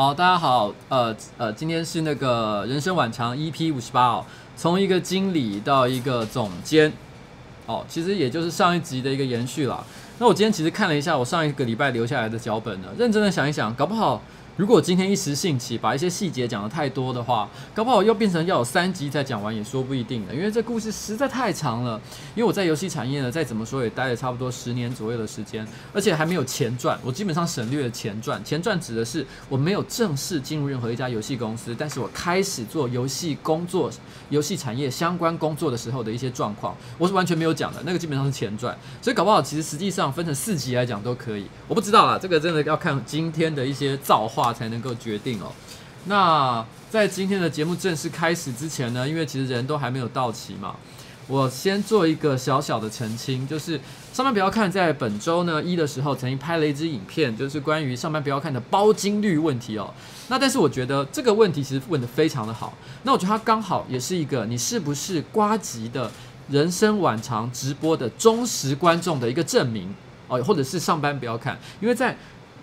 好，大家好，呃呃，今天是那个人生晚长 EP 五十八哦，从一个经理到一个总监，哦，其实也就是上一集的一个延续了。那我今天其实看了一下我上一个礼拜留下来的脚本呢，认真的想一想，搞不好。如果今天一时兴起把一些细节讲得太多的话，搞不好又变成要有三集才讲完也说不一定的，因为这故事实在太长了。因为我在游戏产业呢，再怎么说也待了差不多十年左右的时间，而且还没有前传，我基本上省略了前传。前传指的是我没有正式进入任何一家游戏公司，但是我开始做游戏工作、游戏产业相关工作的时候的一些状况，我是完全没有讲的。那个基本上是前传，所以搞不好其实实际上分成四集来讲都可以。我不知道啦，这个真的要看今天的一些造化。才能够决定哦。那在今天的节目正式开始之前呢，因为其实人都还没有到齐嘛，我先做一个小小的澄清，就是上班不要看，在本周呢一的时候曾经拍了一支影片，就是关于上班不要看的包金率问题哦。那但是我觉得这个问题其实问得非常的好，那我觉得它刚好也是一个你是不是瓜吉的人生晚长直播的忠实观众的一个证明哦，或者是上班不要看，因为在。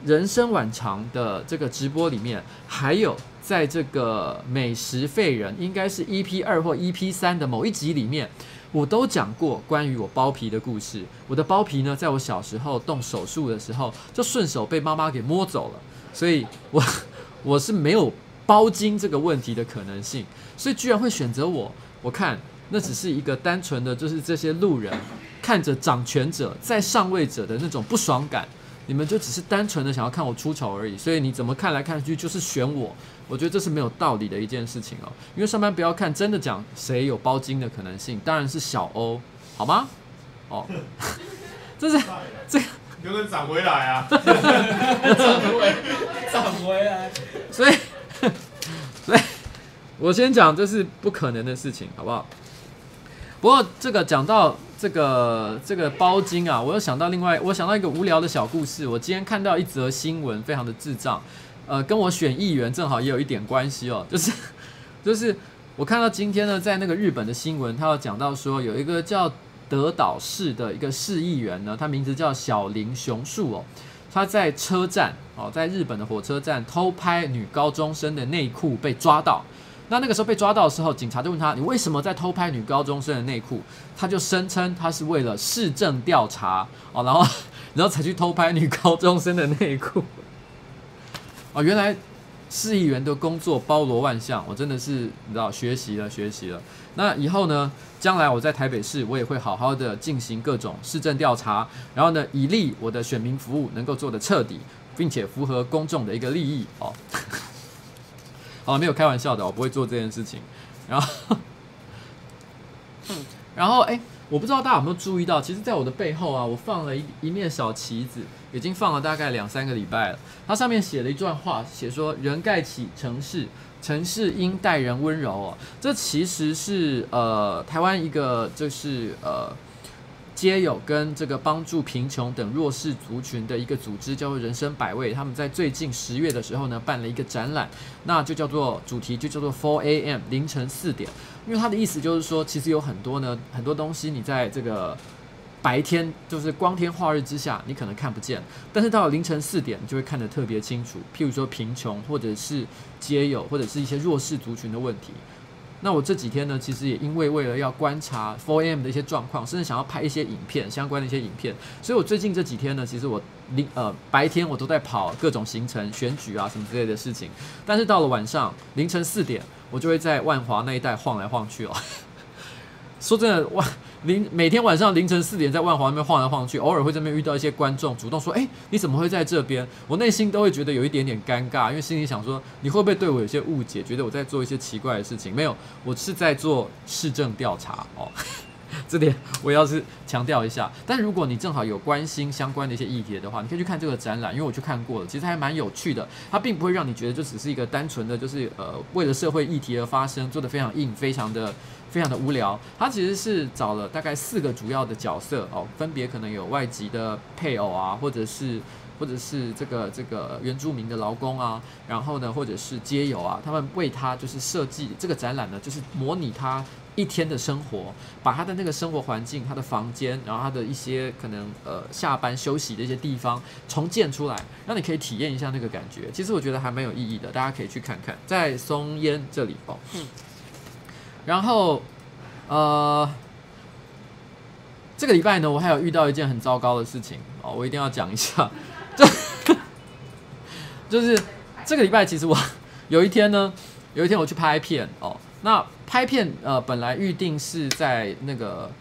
人生晚长的这个直播里面，还有在这个美食废人，应该是 EP 二或 EP 三的某一集里面，我都讲过关于我包皮的故事。我的包皮呢，在我小时候动手术的时候，就顺手被妈妈给摸走了，所以我 我是没有包茎这个问题的可能性。所以居然会选择我，我看那只是一个单纯的，就是这些路人看着掌权者在上位者的那种不爽感，你们就只是单纯的想要看我出丑而已。所以你怎么看来看去就是选我，我觉得这是没有道理的一件事情哦。因为上班不要看，真的讲谁有包金的可能性，当然是小欧，好吗？哦，这是这个。就能涨回来啊！涨回，涨回来。所以，所以，我先讲这是不可能的事情，好不好？不过这个讲到这个这个包金啊，我又想到另外，我想到一个无聊的小故事。我今天看到一则新闻，非常的智障，呃，跟我选议员正好也有一点关系哦。就是 就是我看到今天呢，在那个日本的新闻，他有讲到说有一个叫。德岛市的一个市议员呢，他名字叫小林雄树哦，他在车站哦，在日本的火车站偷拍女高中生的内裤被抓到。那那个时候被抓到的时候，警察就问他：“你为什么在偷拍女高中生的内裤？”他就声称他是为了市政调查哦，然后 然后才去偷拍女高中生的内裤。哦，原来。市议员的工作包罗万象，我真的是你知道学习了学习了。那以后呢，将来我在台北市，我也会好好的进行各种市政调查，然后呢，以利我的选民服务能够做得彻底，并且符合公众的一个利益哦。好，没有开玩笑的，我不会做这件事情。然后，然后哎。我不知道大家有没有注意到，其实，在我的背后啊，我放了一一面小旗子，已经放了大概两三个礼拜了。它上面写了一段话，写说“人盖起城市，城市应待人温柔”哦。这其实是呃台湾一个就是呃。街友跟这个帮助贫穷等弱势族群的一个组织叫做人生百味，他们在最近十月的时候呢，办了一个展览，那就叫做主题就叫做 Four A.M. 凌晨四点，因为他的意思就是说，其实有很多呢很多东西你在这个白天就是光天化日之下你可能看不见，但是到了凌晨四点你就会看得特别清楚，譬如说贫穷或者是街友或者是一些弱势族群的问题。那我这几天呢，其实也因为为了要观察 Four M 的一些状况，甚至想要拍一些影片相关的一些影片，所以我最近这几天呢，其实我零呃白天我都在跑各种行程、选举啊什么之类的事情，但是到了晚上凌晨四点，我就会在万华那一带晃来晃去哦。说真的，万凌每天晚上凌晨四点在万华那边晃来晃去，偶尔会在那边遇到一些观众主动说：“哎，你怎么会在这边？”我内心都会觉得有一点点尴尬，因为心里想说：“你会不会对我有些误解，觉得我在做一些奇怪的事情？”没有，我是在做市政调查哦。这点我要是强调一下。但如果你正好有关心相关的一些议题的话，你可以去看这个展览，因为我去看过了，其实还蛮有趣的。它并不会让你觉得就只是一个单纯的，就是呃为了社会议题而发生，做得非常硬，非常的。非常的无聊，他其实是找了大概四个主要的角色哦，分别可能有外籍的配偶啊，或者是或者是这个这个原住民的劳工啊，然后呢，或者是街友啊，他们为他就是设计这个展览呢，就是模拟他一天的生活，把他的那个生活环境、他的房间，然后他的一些可能呃下班休息的一些地方重建出来，让你可以体验一下那个感觉。其实我觉得还蛮有意义的，大家可以去看看，在松烟这里哦。然后，呃，这个礼拜呢，我还有遇到一件很糟糕的事情哦，我一定要讲一下。就就是这个礼拜，其实我有一天呢，有一天我去拍片哦。那拍片呃，本来预定是在那个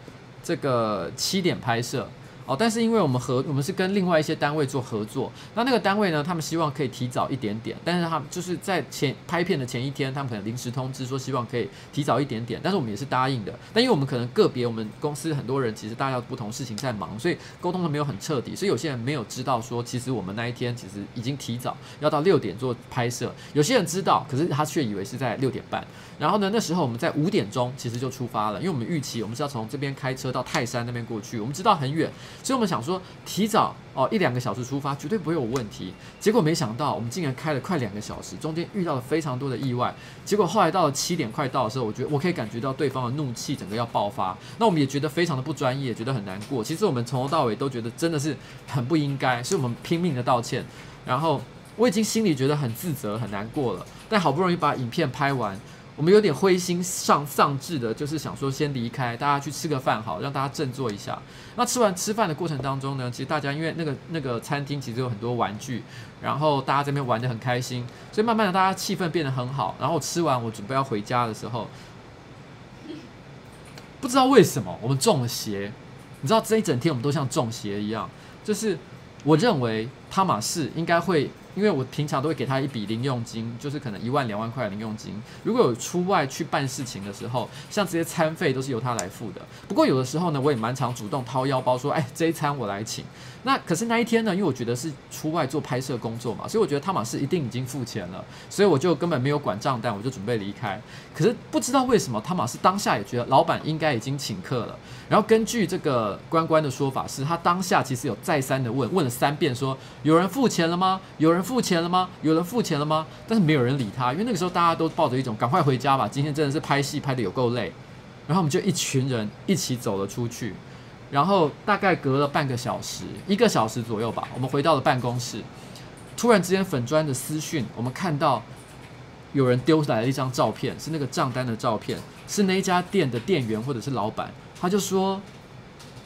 这个七点拍摄。哦，但是因为我们合，我们是跟另外一些单位做合作，那那个单位呢，他们希望可以提早一点点，但是他们就是在前拍片的前一天，他们可能临时通知说希望可以提早一点点，但是我们也是答应的。但因为我们可能个别我们公司很多人其实大家不同事情在忙，所以沟通的没有很彻底，所以有些人没有知道说其实我们那一天其实已经提早要到六点做拍摄，有些人知道，可是他却以为是在六点半。然后呢，那时候我们在五点钟其实就出发了，因为我们预期我们是要从这边开车到泰山那边过去，我们知道很远。所以，我们想说提早哦一两个小时出发，绝对不会有问题。结果没想到，我们竟然开了快两个小时，中间遇到了非常多的意外。结果后来到了七点快到的时候，我觉得我可以感觉到对方的怒气整个要爆发。那我们也觉得非常的不专业，觉得很难过。其实我们从头到尾都觉得真的是很不应该，所以我们拼命的道歉。然后我已经心里觉得很自责、很难过了，但好不容易把影片拍完。我们有点灰心丧丧志的，就是想说先离开，大家去吃个饭好，让大家振作一下。那吃完吃饭的过程当中呢，其实大家因为那个那个餐厅其实有很多玩具，然后大家这边玩得很开心，所以慢慢的大家气氛变得很好。然后吃完我准备要回家的时候，不知道为什么我们中了邪。你知道这一整天我们都像中邪一样，就是我认为汤玛士应该会。因为我平常都会给他一笔零用金，就是可能一万两万块的零用金。如果有出外去办事情的时候，像这些餐费都是由他来付的。不过有的时候呢，我也蛮常主动掏腰包说：“哎，这一餐我来请。”那可是那一天呢，因为我觉得是出外做拍摄工作嘛，所以我觉得汤玛士一定已经付钱了，所以我就根本没有管账单，我就准备离开。可是不知道为什么，汤玛士当下也觉得老板应该已经请客了。然后根据这个关关的说法是，他当下其实有再三的问，问了三遍说：“有人付钱了吗？有人付钱了吗？有人付钱了吗？”但是没有人理他，因为那个时候大家都抱着一种赶快回家吧，今天真的是拍戏拍得有够累。然后我们就一群人一起走了出去。然后大概隔了半个小时，一个小时左右吧，我们回到了办公室。突然之间，粉专的私讯，我们看到有人丢来了一张照片，是那个账单的照片，是那一家店的店员或者是老板。他就说：“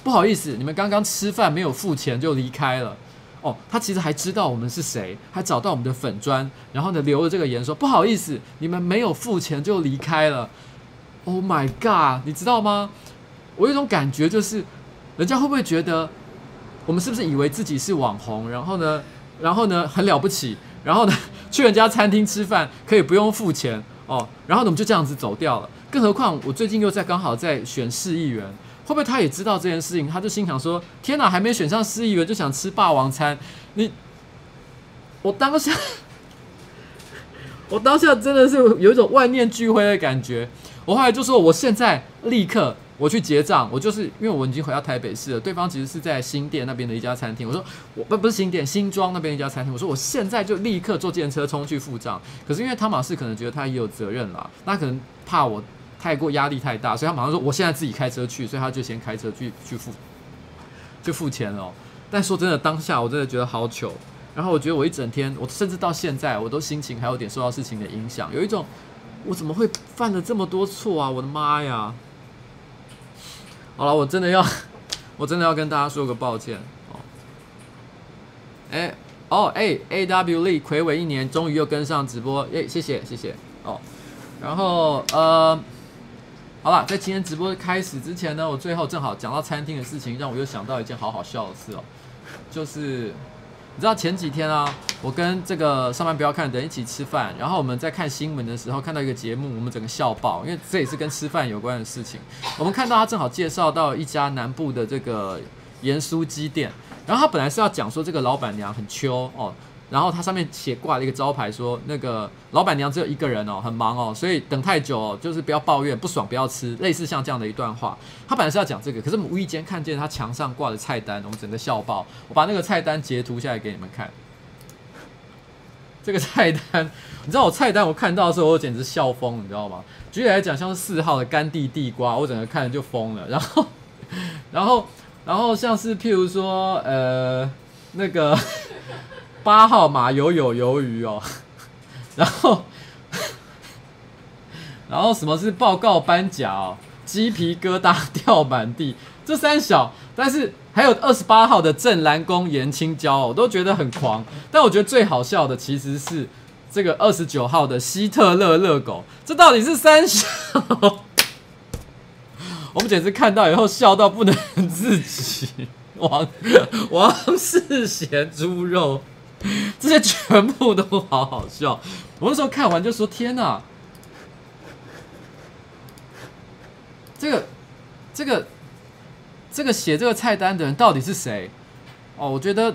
不好意思，你们刚刚吃饭没有付钱就离开了。”哦，他其实还知道我们是谁，还找到我们的粉砖，然后呢留了这个言说：“不好意思，你们没有付钱就离开了。”Oh my god，你知道吗？我有一种感觉就是。人家会不会觉得我们是不是以为自己是网红，然后呢，然后呢很了不起，然后呢 去人家餐厅吃饭可以不用付钱哦，然后呢我们就这样子走掉了。更何况我最近又在刚好在选市议员，会不会他也知道这件事情？他就心想说：天哪，还没选上市议员就想吃霸王餐？你，我当下，我当下真的是有一种万念俱灰的感觉。我后来就说，我现在立刻。我去结账，我就是因为我已经回到台北市了。对方其实是在新店那边的一家餐厅。我说我不不是新店，新庄那边一家餐厅。我说我现在就立刻坐计程车冲去付账。可是因为汤马士可能觉得他也有责任啦，那可能怕我太过压力太大，所以他马上说我现在自己开车去，所以他就先开车去去付，就付钱了。但说真的，当下我真的觉得好糗。然后我觉得我一整天，我甚至到现在，我都心情还有点受到事情的影响，有一种我怎么会犯了这么多错啊？我的妈呀！好了，我真的要，我真的要跟大家说个抱歉哦。哎，哦，哎，A W Lee 睽违一年，终于又跟上直播，耶，谢谢谢谢哦。然后呃，好了，在今天直播开始之前呢，我最后正好讲到餐厅的事情，让我又想到一件好好笑的事哦，就是。你知道前几天啊，我跟这个上班不要看的人一起吃饭，然后我们在看新闻的时候看到一个节目，我们整个笑爆，因为这也是跟吃饭有关的事情。我们看到他正好介绍到一家南部的这个盐酥鸡店，然后他本来是要讲说这个老板娘很秋哦。然后它上面写挂了一个招牌，说那个老板娘只有一个人哦，很忙哦，所以等太久哦，就是不要抱怨，不爽不要吃，类似像这样的一段话。他本来是要讲这个，可是我们无意间看见他墙上挂的菜单，我们整个笑爆。我把那个菜单截图下来给你们看。这个菜单，你知道我菜单我看到的时候，我简直笑疯，你知道吗？举例来讲，像是四号的甘地地瓜，我整个看着就疯了。然后，然后，然后像是譬如说，呃，那个。八号马友友鱿鱼哦，然后，然后什么是报告颁奖哦？鸡皮疙瘩掉满地，这三小，但是还有二十八号的正蓝宫盐青椒哦，我都觉得很狂。但我觉得最好笑的其实是这个二十九号的希特勒热狗，这到底是三小？我们简直看到以后笑到不能自己。王王世贤猪肉。这些全部都好好笑，我那时候看完就说：“天哪，这个、这个、这个写这个菜单的人到底是谁？”哦，我觉得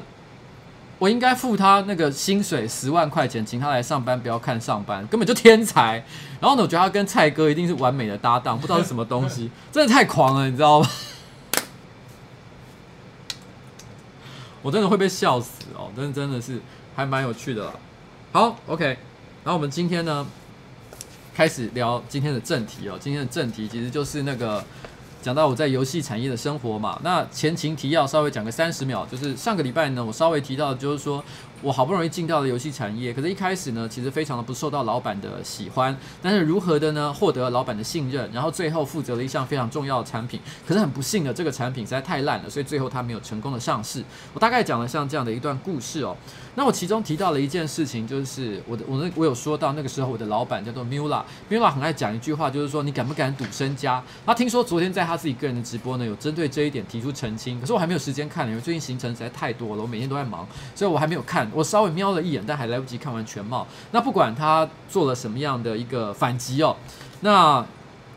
我应该付他那个薪水十万块钱，请他来上班，不要看上班，根本就天才。然后呢，我觉得他跟蔡哥一定是完美的搭档，不知道是什么东西，真的太狂了，你知道吗？我真的会被笑死哦，真的真的是还蛮有趣的啦。好，OK，然后我们今天呢，开始聊今天的正题哦。今天的正题其实就是那个讲到我在游戏产业的生活嘛。那前情提要稍微讲个三十秒，就是上个礼拜呢，我稍微提到就是说。我好不容易进到了游戏产业，可是一开始呢，其实非常的不受到老板的喜欢。但是如何的呢，获得老板的信任，然后最后负责了一项非常重要的产品。可是很不幸的，这个产品实在太烂了，所以最后它没有成功的上市。我大概讲了像这样的一段故事哦。那我其中提到了一件事情，就是我的我那我有说到那个时候我的老板叫做 Mula，Mula 很爱讲一句话，就是说你敢不敢赌身家？他听说昨天在他自己个人的直播呢，有针对这一点提出澄清。可是我还没有时间看，因为最近行程实在太多了，我每天都在忙，所以我还没有看。我稍微瞄了一眼，但还来不及看完全貌。那不管他做了什么样的一个反击哦，那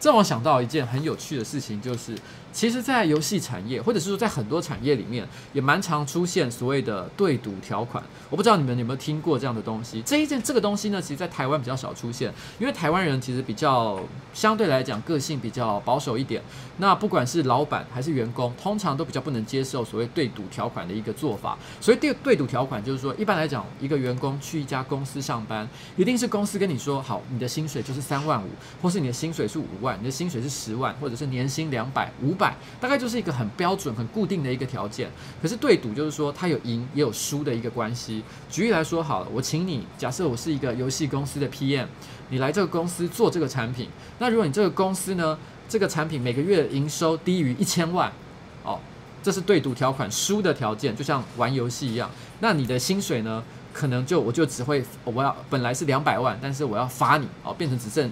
这让我想到一件很有趣的事情，就是。其实，在游戏产业，或者是说在很多产业里面，也蛮常出现所谓的对赌条款。我不知道你们有没有听过这样的东西。这一件这个东西呢，其实，在台湾比较少出现，因为台湾人其实比较相对来讲个性比较保守一点。那不管是老板还是员工，通常都比较不能接受所谓对赌条款的一个做法。所以对对赌条款就是说，一般来讲，一个员工去一家公司上班，一定是公司跟你说好，你的薪水就是三万五，或是你的薪水是五万，你的薪水是十万，或者是年薪两百、五百。大概就是一个很标准、很固定的一个条件。可是对赌就是说，它有赢也有输的一个关系。举例来说好了，我请你，假设我是一个游戏公司的 PM，你来这个公司做这个产品。那如果你这个公司呢，这个产品每个月营收低于一千万，哦，这是对赌条款输的条件，就像玩游戏一样。那你的薪水呢，可能就我就只会我要本来是两百万，但是我要罚你哦，变成只剩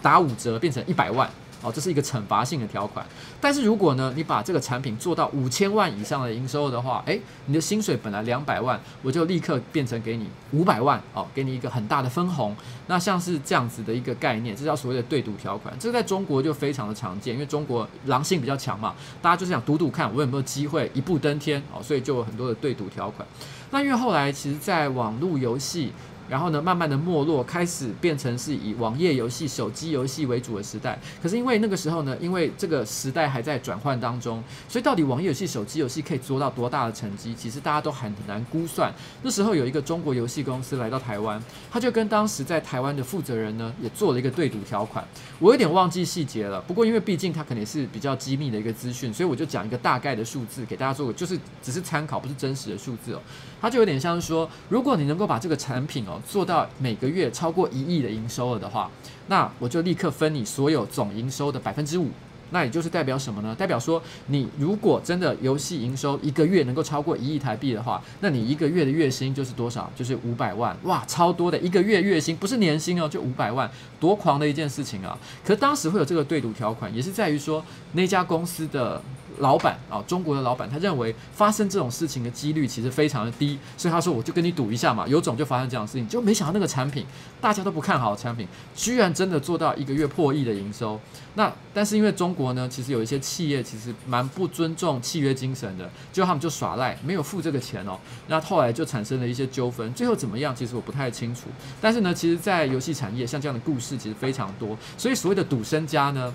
打五折，变成一百万。哦，这是一个惩罚性的条款，但是如果呢，你把这个产品做到五千万以上的营收的话，诶，你的薪水本来两百万，我就立刻变成给你五百万，哦，给你一个很大的分红。那像是这样子的一个概念，这叫所谓的对赌条款，这在中国就非常的常见，因为中国狼性比较强嘛，大家就是想赌赌看我有没有机会一步登天，哦，所以就有很多的对赌条款。那因为后来其实，在网络游戏。然后呢，慢慢的没落，开始变成是以网页游戏、手机游戏为主的时代。可是因为那个时候呢，因为这个时代还在转换当中，所以到底网页游戏、手机游戏可以做到多大的成绩，其实大家都很难估算。那时候有一个中国游戏公司来到台湾，他就跟当时在台湾的负责人呢，也做了一个对赌条款。我有点忘记细节了，不过因为毕竟它肯定是比较机密的一个资讯，所以我就讲一个大概的数字给大家做，就是只是参考，不是真实的数字哦。它就有点像是说，如果你能够把这个产品哦。做到每个月超过一亿的营收了的话，那我就立刻分你所有总营收的百分之五。那也就是代表什么呢？代表说，你如果真的游戏营收一个月能够超过一亿台币的话，那你一个月的月薪就是多少？就是五百万。哇，超多的一个月月薪，不是年薪哦，就五百万，多狂的一件事情啊！可当时会有这个对赌条款，也是在于说那家公司的。老板啊，中国的老板，他认为发生这种事情的几率其实非常的低，所以他说我就跟你赌一下嘛，有种就发生这样的事情，就没想到那个产品大家都不看好的产品，居然真的做到一个月破亿的营收。那但是因为中国呢，其实有一些企业其实蛮不尊重契约精神的，就他们就耍赖，没有付这个钱哦。那后来就产生了一些纠纷，最后怎么样，其实我不太清楚。但是呢，其实，在游戏产业像这样的故事其实非常多，所以所谓的赌身家呢。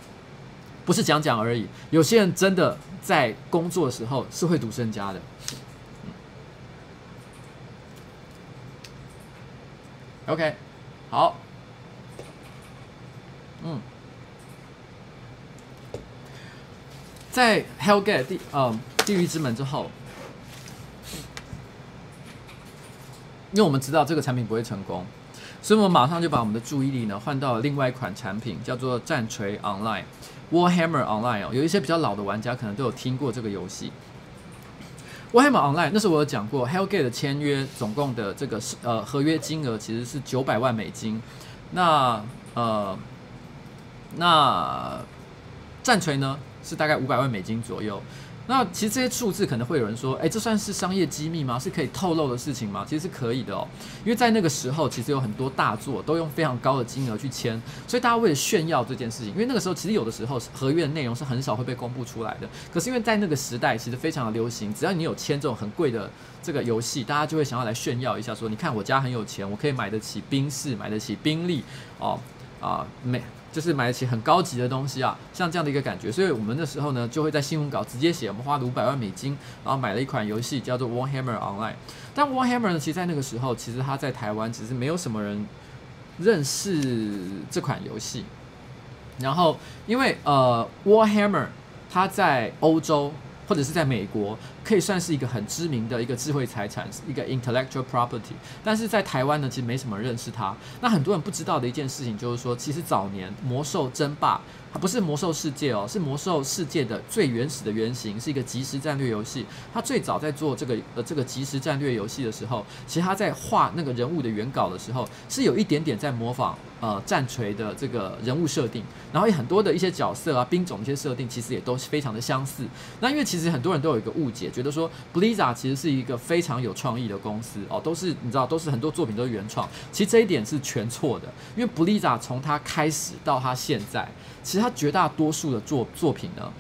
不是讲讲而已，有些人真的在工作的时候是会赌身家的。OK，好，嗯，在 Hellgate 地呃地狱之门之后，因为我们知道这个产品不会成功，所以我们马上就把我们的注意力呢换到了另外一款产品，叫做战锤 Online。Warhammer Online 哦，有一些比较老的玩家可能都有听过这个游戏。Warhammer Online 那时候我有讲过，Hellgate 的签约总共的这个是呃合约金额其实是九百万美金。那呃那战锤呢是大概五百万美金左右。那其实这些数字可能会有人说，诶，这算是商业机密吗？是可以透露的事情吗？其实是可以的哦，因为在那个时候，其实有很多大作都用非常高的金额去签，所以大家为了炫耀这件事情，因为那个时候其实有的时候合约的内容是很少会被公布出来的。可是因为在那个时代，其实非常的流行，只要你有签这种很贵的这个游戏，大家就会想要来炫耀一下，说你看我家很有钱，我可以买得起宾士，买得起宾利，哦啊美。就是买得起很高级的东西啊，像这样的一个感觉，所以我们那时候呢就会在新闻稿直接写，我们花了五百万美金，然后买了一款游戏叫做 Warhammer Online。但 Warhammer 呢，其实在那个时候，其实它在台湾其实没有什么人认识这款游戏。然后因为呃 Warhammer 它在欧洲或者是在美国可以算是一个很知名的一个智慧财产，一个 intellectual property。但是在台湾呢，其实没什么认识它。那很多人不知道的一件事情就是说，其实早年魔兽争霸。它不是魔兽世界哦，是魔兽世界的最原始的原型，是一个即时战略游戏。它最早在做这个呃这个即时战略游戏的时候，其实它在画那个人物的原稿的时候，是有一点点在模仿呃战锤的这个人物设定，然后有很多的一些角色啊兵种一些设定，其实也都是非常的相似。那因为其实很多人都有一个误解，觉得说 Blizzard 其实是一个非常有创意的公司哦，都是你知道都是很多作品都是原创，其实这一点是全错的，因为 Blizzard 从它开始到它现在。其实他绝大多数的作作品呢，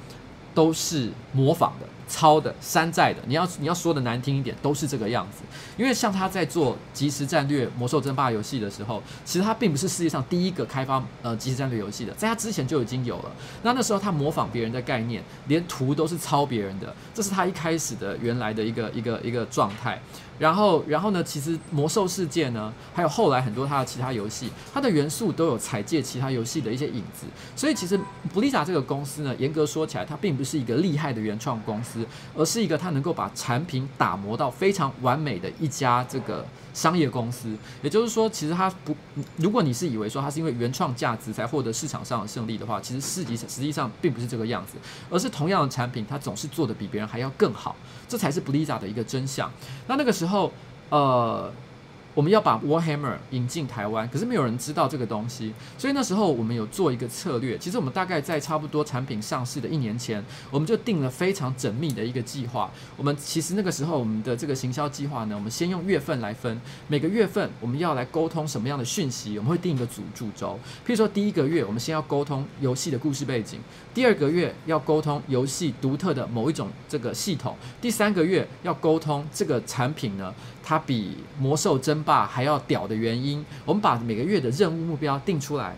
都是模仿的。抄的、山寨的，你要你要说的难听一点，都是这个样子。因为像他在做即时战略魔兽争霸游戏的时候，其实他并不是世界上第一个开发呃即时战略游戏的，在他之前就已经有了。那那时候他模仿别人的概念，连图都是抄别人的，这是他一开始的原来的一个一个一个状态。然后然后呢，其实魔兽世界呢，还有后来很多它的其他游戏，它的元素都有采借其他游戏的一些影子。所以其实布丽萨这个公司呢，严格说起来，它并不是一个厉害的原创公司。而是一个它能够把产品打磨到非常完美的一家这个商业公司。也就是说，其实它不，如果你是以为说它是因为原创价值才获得市场上的胜利的话，其实实际实际上并不是这个样子，而是同样的产品，它总是做的比别人还要更好，这才是 Blizzard 的一个真相。那那个时候，呃。我们要把 Warhammer 引进台湾，可是没有人知道这个东西，所以那时候我们有做一个策略。其实我们大概在差不多产品上市的一年前，我们就定了非常缜密的一个计划。我们其实那个时候我们的这个行销计划呢，我们先用月份来分，每个月份我们要来沟通什么样的讯息，我们会定一个主主轴。譬如说第一个月，我们先要沟通游戏的故事背景；第二个月要沟通游戏独特的某一种这个系统；第三个月要沟通这个产品呢，它比魔兽争霸还要屌的原因，我们把每个月的任务目标定出来，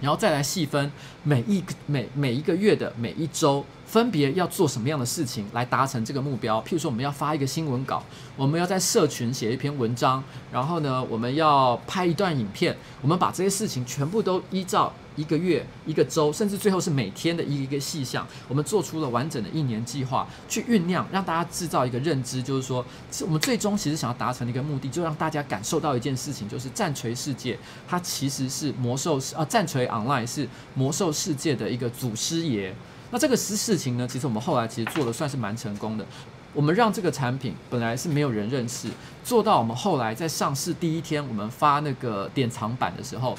然后再来细分每一个每每一个月的每一周，分别要做什么样的事情来达成这个目标。譬如说，我们要发一个新闻稿，我们要在社群写一篇文章，然后呢，我们要拍一段影片，我们把这些事情全部都依照。一个月、一个周，甚至最后是每天的一个一个细项，我们做出了完整的一年计划，去酝酿，让大家制造一个认知，就是说，我们最终其实想要达成的一个目的，就让大家感受到一件事情，就是战锤世界它其实是魔兽啊，战锤 Online 是魔兽世界的一个祖师爷。那这个事事情呢，其实我们后来其实做的算是蛮成功的。我们让这个产品本来是没有人认识，做到我们后来在上市第一天，我们发那个典藏版的时候。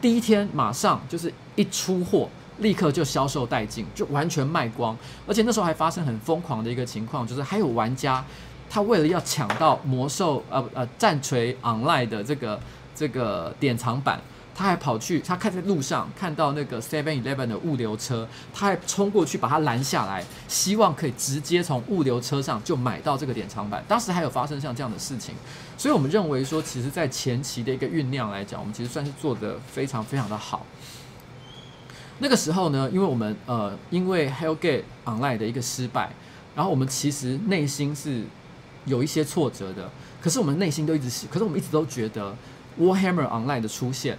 第一天马上就是一出货，立刻就销售殆尽，就完全卖光。而且那时候还发生很疯狂的一个情况，就是还有玩家他为了要抢到魔兽呃呃战锤 Online 的这个这个典藏版。他还跑去，他看在路上看到那个 Seven Eleven 的物流车，他还冲过去把他拦下来，希望可以直接从物流车上就买到这个典藏版。当时还有发生像这样的事情，所以我们认为说，其实在前期的一个酝酿来讲，我们其实算是做的非常非常的好。那个时候呢，因为我们呃，因为 Hellgate Online 的一个失败，然后我们其实内心是有一些挫折的，可是我们内心都一直，可是我们一直都觉得 Warhammer Online 的出现。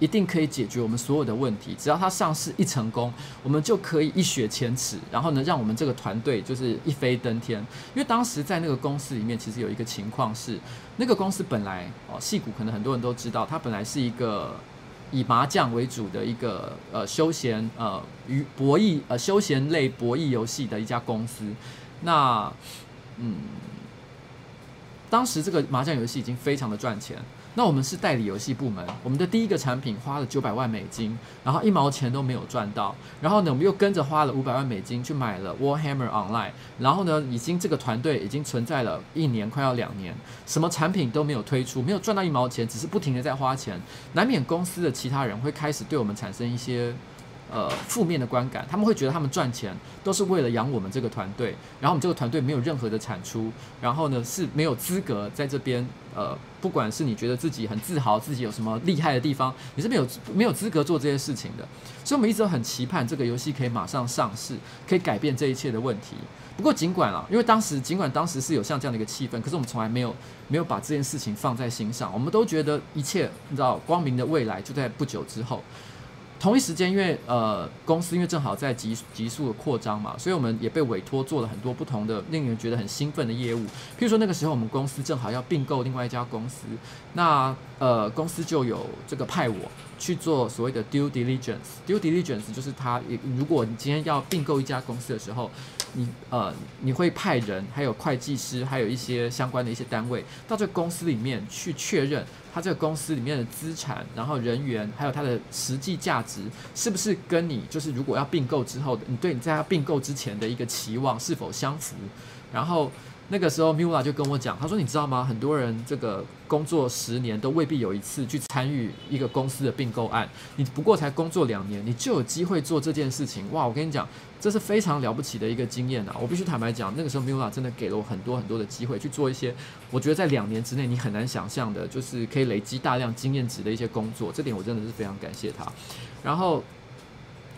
一定可以解决我们所有的问题，只要它上市一成功，我们就可以一雪前耻，然后呢，让我们这个团队就是一飞登天。因为当时在那个公司里面，其实有一个情况是，那个公司本来哦，戏谷可能很多人都知道，它本来是一个以麻将为主的一个呃休闲呃与博弈呃休闲类博弈游戏的一家公司。那嗯，当时这个麻将游戏已经非常的赚钱。那我们是代理游戏部门，我们的第一个产品花了九百万美金，然后一毛钱都没有赚到。然后呢，我们又跟着花了五百万美金去买了 Warhammer Online。然后呢，已经这个团队已经存在了一年，快要两年，什么产品都没有推出，没有赚到一毛钱，只是不停的在花钱。难免公司的其他人会开始对我们产生一些。呃，负面的观感，他们会觉得他们赚钱都是为了养我们这个团队，然后我们这个团队没有任何的产出，然后呢是没有资格在这边，呃，不管是你觉得自己很自豪，自己有什么厉害的地方，你是没有没有资格做这些事情的。所以，我们一直都很期盼这个游戏可以马上上市，可以改变这一切的问题。不过，尽管啊，因为当时尽管当时是有像这样的一个气氛，可是我们从来没有没有把这件事情放在心上，我们都觉得一切你知道，光明的未来就在不久之后。同一时间，因为呃公司因为正好在急急速的扩张嘛，所以我们也被委托做了很多不同的令人觉得很兴奋的业务。譬如说那个时候我们公司正好要并购另外一家公司，那呃公司就有这个派我去做所谓的 due diligence。due diligence 就是他，如果你今天要并购一家公司的时候，你呃你会派人，还有会计师，还有一些相关的一些单位到这公司里面去确认。他这个公司里面的资产，然后人员，还有它的实际价值，是不是跟你就是如果要并购之后的，你对你在他并购之前的一个期望是否相符？然后。那个时候，Mula 就跟我讲，他说：“你知道吗？很多人这个工作十年都未必有一次去参与一个公司的并购案。你不过才工作两年，你就有机会做这件事情。哇！我跟你讲，这是非常了不起的一个经验啊！我必须坦白讲，那个时候 Mula 真的给了我很多很多的机会去做一些我觉得在两年之内你很难想象的，就是可以累积大量经验值的一些工作。这点我真的是非常感谢他。然后，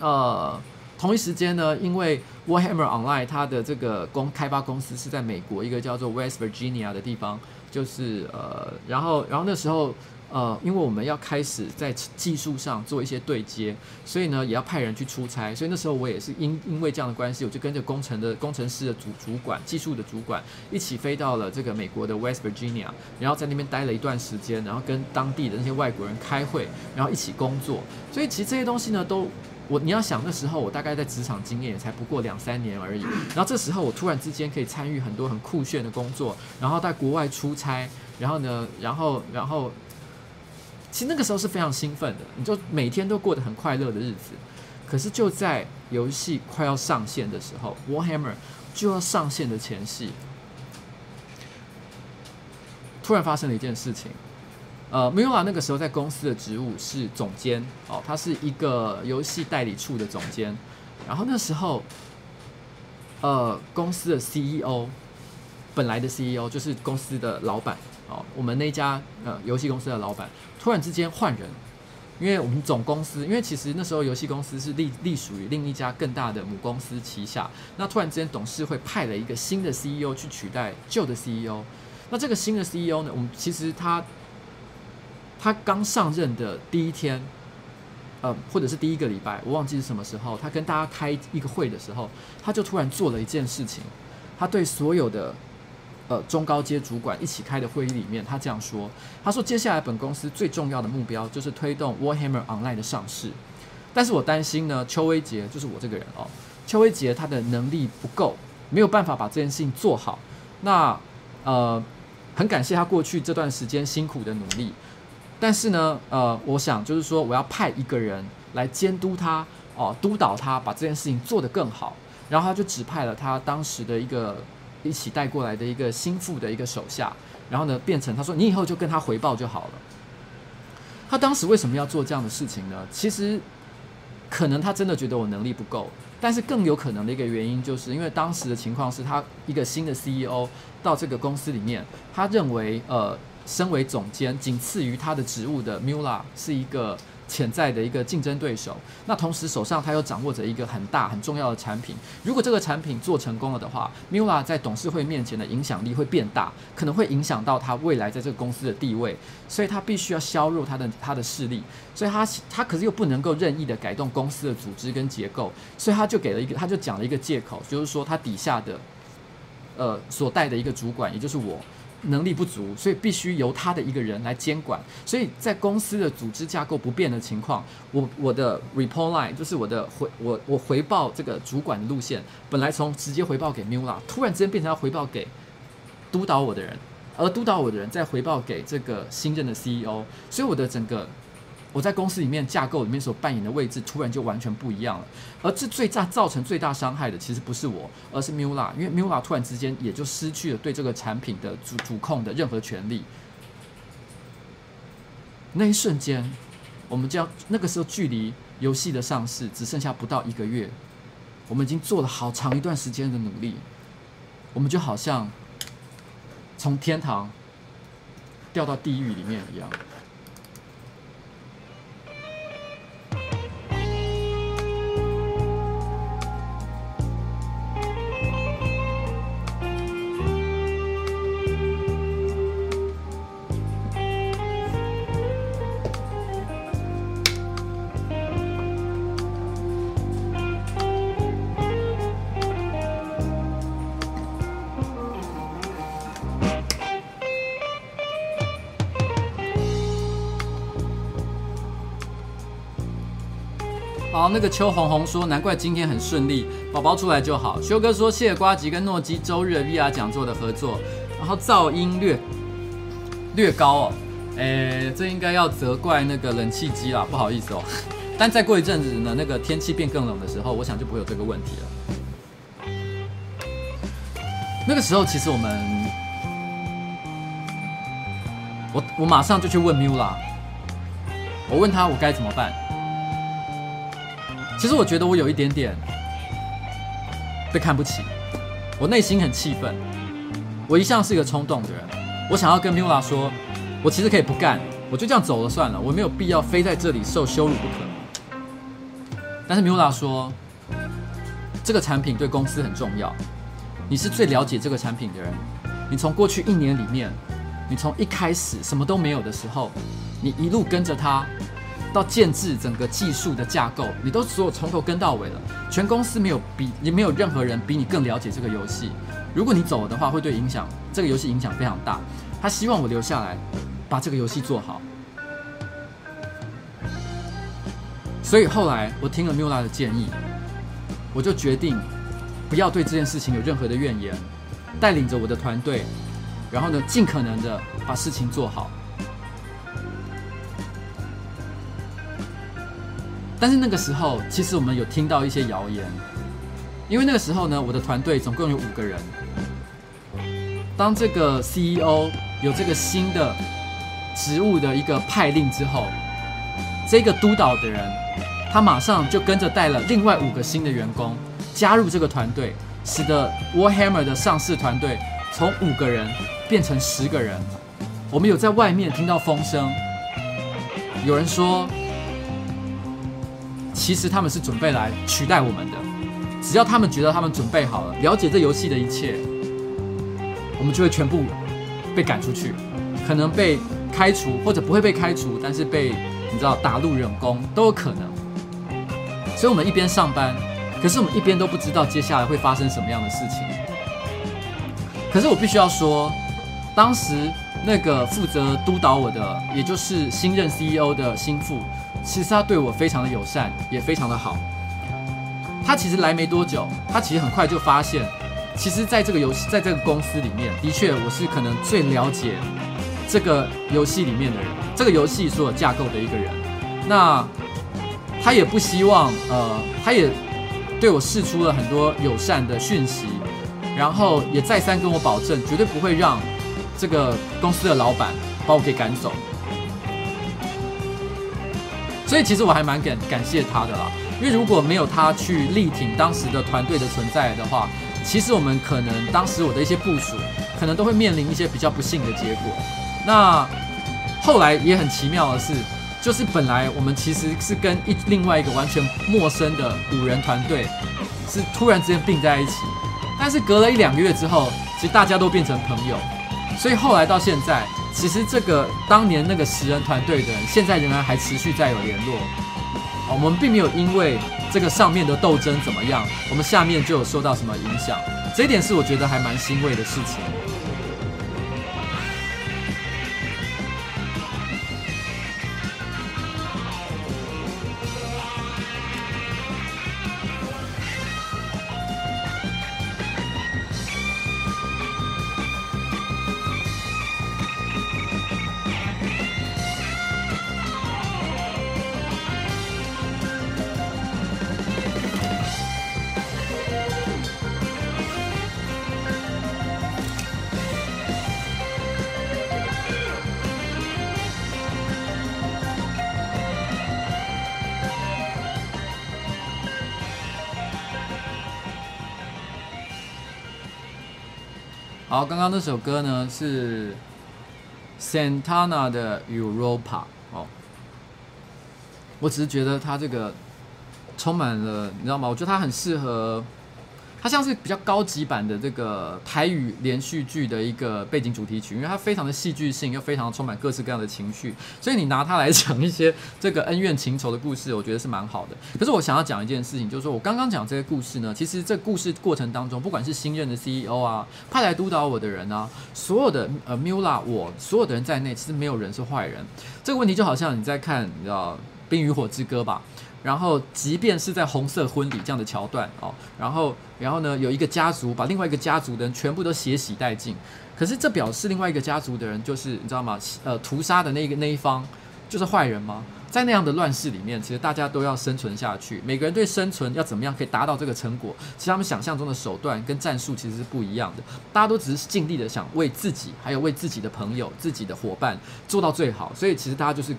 呃。”同一时间呢，因为 Warhammer Online 它的这个公开发公司是在美国一个叫做 West Virginia 的地方，就是呃，然后然后那时候呃，因为我们要开始在技术上做一些对接，所以呢也要派人去出差，所以那时候我也是因因为这样的关系，我就跟着工程的工程师的主主管、技术的主管一起飞到了这个美国的 West Virginia，然后在那边待了一段时间，然后跟当地的那些外国人开会，然后一起工作，所以其实这些东西呢都。我你要想那时候我大概在职场经验也才不过两三年而已，然后这时候我突然之间可以参与很多很酷炫的工作，然后在国外出差，然后呢，然后然后，其实那个时候是非常兴奋的，你就每天都过得很快乐的日子。可是就在游戏快要上线的时候，Warhammer 就要上线的前夕，突然发生了一件事情。呃，Mula 那个时候在公司的职务是总监哦，他是一个游戏代理处的总监。然后那时候，呃，公司的 CEO，本来的 CEO 就是公司的老板哦，我们那家呃游戏公司的老板突然之间换人，因为我们总公司，因为其实那时候游戏公司是隶隶属于另一家更大的母公司旗下，那突然之间董事会派了一个新的 CEO 去取代旧的 CEO。那这个新的 CEO 呢，我们其实他。他刚上任的第一天，呃，或者是第一个礼拜，我忘记是什么时候。他跟大家开一个会的时候，他就突然做了一件事情。他对所有的呃中高阶主管一起开的会议里面，他这样说：“他说，接下来本公司最重要的目标就是推动 Warhammer Online 的上市。但是我担心呢，邱威杰就是我这个人哦，邱威杰他的能力不够，没有办法把这件事情做好。那呃，很感谢他过去这段时间辛苦的努力。”但是呢，呃，我想就是说，我要派一个人来监督他，哦、督导他把这件事情做得更好。然后他就指派了他当时的一个一起带过来的一个心腹的一个手下，然后呢，变成他说，你以后就跟他回报就好了。他当时为什么要做这样的事情呢？其实可能他真的觉得我能力不够，但是更有可能的一个原因，就是因为当时的情况是他一个新的 CEO 到这个公司里面，他认为呃。身为总监，仅次于他的职务的 Mula 是一个潜在的一个竞争对手。那同时手上他又掌握着一个很大很重要的产品。如果这个产品做成功了的话，Mula 在董事会面前的影响力会变大，可能会影响到他未来在这个公司的地位。所以他必须要削弱他的他的势力。所以他他可是又不能够任意的改动公司的组织跟结构。所以他就给了一个，他就讲了一个借口，就是说他底下的呃所带的一个主管，也就是我。能力不足，所以必须由他的一个人来监管。所以在公司的组织架构不变的情况，我我的 report line 就是我的回我我回报这个主管的路线，本来从直接回报给 Mula，突然之间变成要回报给督导我的人，而督导我的人再回报给这个新任的 CEO，所以我的整个。我在公司里面架构里面所扮演的位置，突然就完全不一样了。而这最大造成最大伤害的，其实不是我，而是 Mula，因为 Mula 突然之间也就失去了对这个产品的主主控的任何权利。那一瞬间，我们将那个时候距离游戏的上市只剩下不到一个月，我们已经做了好长一段时间的努力，我们就好像从天堂掉到地狱里面一样。那个邱红红说，难怪今天很顺利，宝宝出来就好。修哥说，谢谢呱吉跟诺基周日的 VR 讲座的合作。然后噪音略略高哦，诶，这应该要责怪那个冷气机啦，不好意思哦。但再过一阵子呢，那个天气变更冷的时候，我想就不会有这个问题了。那个时候，其实我们，我我马上就去问 Mula，我问他我该怎么办。其实我觉得我有一点点被看不起，我内心很气愤。我一向是一个冲动的人，我想要跟 Mula 说，我其实可以不干，我就这样走了算了，我没有必要非在这里受羞辱不可。但是 Mula 说，这个产品对公司很重要，你是最了解这个产品的人，你从过去一年里面，你从一开始什么都没有的时候，你一路跟着他。到建制整个技术的架构，你都所有从头跟到尾了。全公司没有比，也没有任何人比你更了解这个游戏。如果你走了的话，会对影响这个游戏影响非常大。他希望我留下来，把这个游戏做好。所以后来我听了 Mula 的建议，我就决定不要对这件事情有任何的怨言，带领着我的团队，然后呢，尽可能的把事情做好。但是那个时候，其实我们有听到一些谣言，因为那个时候呢，我的团队总共有五个人。当这个 CEO 有这个新的职务的一个派令之后，这个督导的人，他马上就跟着带了另外五个新的员工加入这个团队，使得 Warhammer 的上市团队从五个人变成十个人。我们有在外面听到风声，有人说。其实他们是准备来取代我们的，只要他们觉得他们准备好了，了解这游戏的一切，我们就会全部被赶出去，可能被开除，或者不会被开除，但是被你知道打入冷宫都有可能。所以，我们一边上班，可是我们一边都不知道接下来会发生什么样的事情。可是我必须要说，当时那个负责督导我的，也就是新任 CEO 的心腹。其实他对我非常的友善，也非常的好。他其实来没多久，他其实很快就发现，其实在这个游戏，在这个公司里面，的确我是可能最了解这个游戏里面的人，这个游戏所有架构的一个人。那他也不希望，呃，他也对我释出了很多友善的讯息，然后也再三跟我保证，绝对不会让这个公司的老板把我给赶走。所以其实我还蛮感感谢他的啦，因为如果没有他去力挺当时的团队的存在的话，其实我们可能当时我的一些部署，可能都会面临一些比较不幸的结果。那后来也很奇妙的是，就是本来我们其实是跟一另外一个完全陌生的五人团队，是突然之间并在一起，但是隔了一两个月之后，其实大家都变成朋友，所以后来到现在。其实这个当年那个十人团队的人，现在仍然还持续在有联络。我们并没有因为这个上面的斗争怎么样，我们下面就有受到什么影响。这一点是我觉得还蛮欣慰的事情。好，刚刚那首歌呢是 Santana 的 Europa 哦，我只是觉得它这个充满了，你知道吗？我觉得它很适合。它像是比较高级版的这个台语连续剧的一个背景主题曲，因为它非常的戏剧性，又非常的充满各式各样的情绪，所以你拿它来讲一些这个恩怨情仇的故事，我觉得是蛮好的。可是我想要讲一件事情，就是说我刚刚讲这些故事呢，其实这故事过程当中，不管是新任的 CEO 啊，派来督导我的人啊，所有的呃 Mula 我所有的人在内，其实没有人是坏人。这个问题就好像你在看，你知道冰与火之歌》吧。然后，即便是在红色婚礼这样的桥段哦，然后，然后呢，有一个家族把另外一个家族的人全部都血洗殆尽，可是这表示另外一个家族的人就是你知道吗？呃，屠杀的那个那一方就是坏人吗？在那样的乱世里面，其实大家都要生存下去，每个人对生存要怎么样可以达到这个成果，其实他们想象中的手段跟战术其实是不一样的。大家都只是尽力的想为自己，还有为自己的朋友、自己的伙伴做到最好，所以其实大家就是。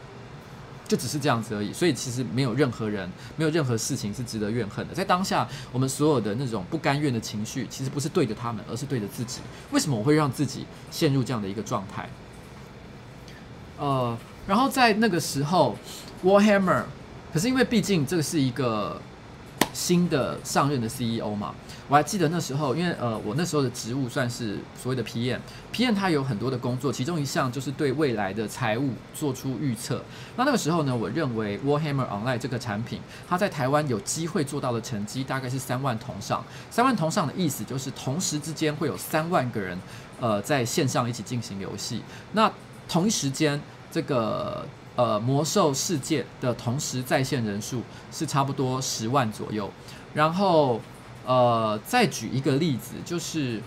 就只是这样子而已，所以其实没有任何人，没有任何事情是值得怨恨的。在当下，我们所有的那种不甘愿的情绪，其实不是对着他们，而是对着自己。为什么我会让自己陷入这样的一个状态？呃，然后在那个时候，Warhammer，可是因为毕竟这个是一个新的上任的 CEO 嘛。我还记得那时候，因为呃，我那时候的职务算是所谓的 PM，PM 它有很多的工作，其中一项就是对未来的财务做出预测。那那个时候呢，我认为 Warhammer Online 这个产品，它在台湾有机会做到的成绩大概是三万同上。三万同上的意思就是同时之间会有三万个人，呃，在线上一起进行游戏。那同一时间，这个呃魔兽世界的同时在线人数是差不多十万左右，然后。呃，再举一个例子，就是，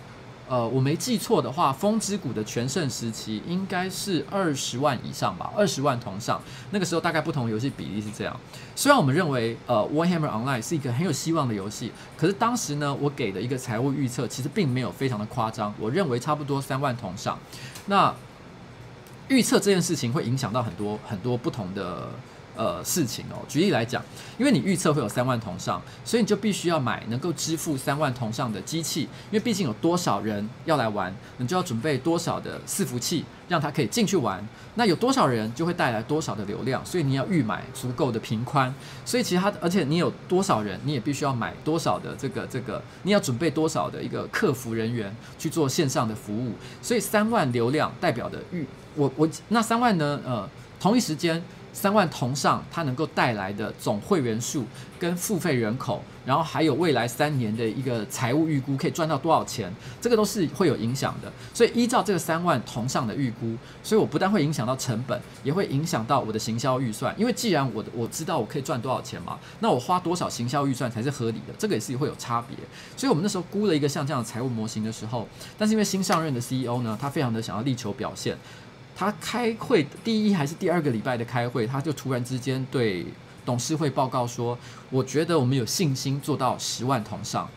呃，我没记错的话，风之谷的全盛时期应该是二十万以上吧，二十万同上。那个时候大概不同游戏比例是这样。虽然我们认为，呃，Warhammer Online 是一个很有希望的游戏，可是当时呢，我给的一个财务预测其实并没有非常的夸张，我认为差不多三万同上。那预测这件事情会影响到很多很多不同的。呃，事情哦，举例来讲，因为你预测会有三万同上，所以你就必须要买能够支付三万同上的机器，因为毕竟有多少人要来玩，你就要准备多少的伺服器，让他可以进去玩。那有多少人就会带来多少的流量，所以你要预买足够的频宽。所以其他，而且你有多少人，你也必须要买多少的这个这个，你要准备多少的一个客服人员去做线上的服务。所以三万流量代表的预，我我那三万呢？呃，同一时间。三万同上，它能够带来的总会员数跟付费人口，然后还有未来三年的一个财务预估，可以赚到多少钱，这个都是会有影响的。所以依照这个三万同上的预估，所以我不但会影响到成本，也会影响到我的行销预算。因为既然我我知道我可以赚多少钱嘛，那我花多少行销预算才是合理的，这个也是会有差别。所以我们那时候估了一个像这样的财务模型的时候，但是因为新上任的 CEO 呢，他非常的想要力求表现。他开会第一还是第二个礼拜的开会，他就突然之间对董事会报告说：“我觉得我们有信心做到十万同上。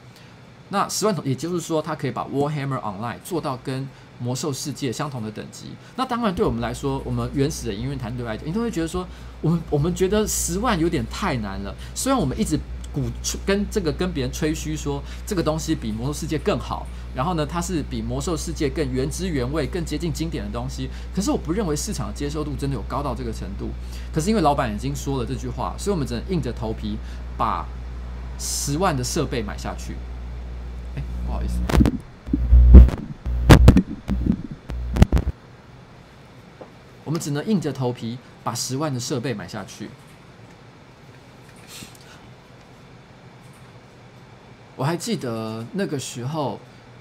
那十万同，也就是说，他可以把 Warhammer Online 做到跟魔兽世界相同的等级。那当然，对我们来说，我们原始的营运团队来讲，你都会觉得说，我们我们觉得十万有点太难了。虽然我们一直。”鼓吹跟这个跟别人吹嘘说这个东西比魔兽世界更好，然后呢，它是比魔兽世界更原汁原味、更接近经典的东西。可是我不认为市场的接受度真的有高到这个程度。可是因为老板已经说了这句话，所以我们只能硬着头皮把十万的设备买下去。哎，不好意思，我们只能硬着头皮把十万的设备买下去。我还记得那个时候，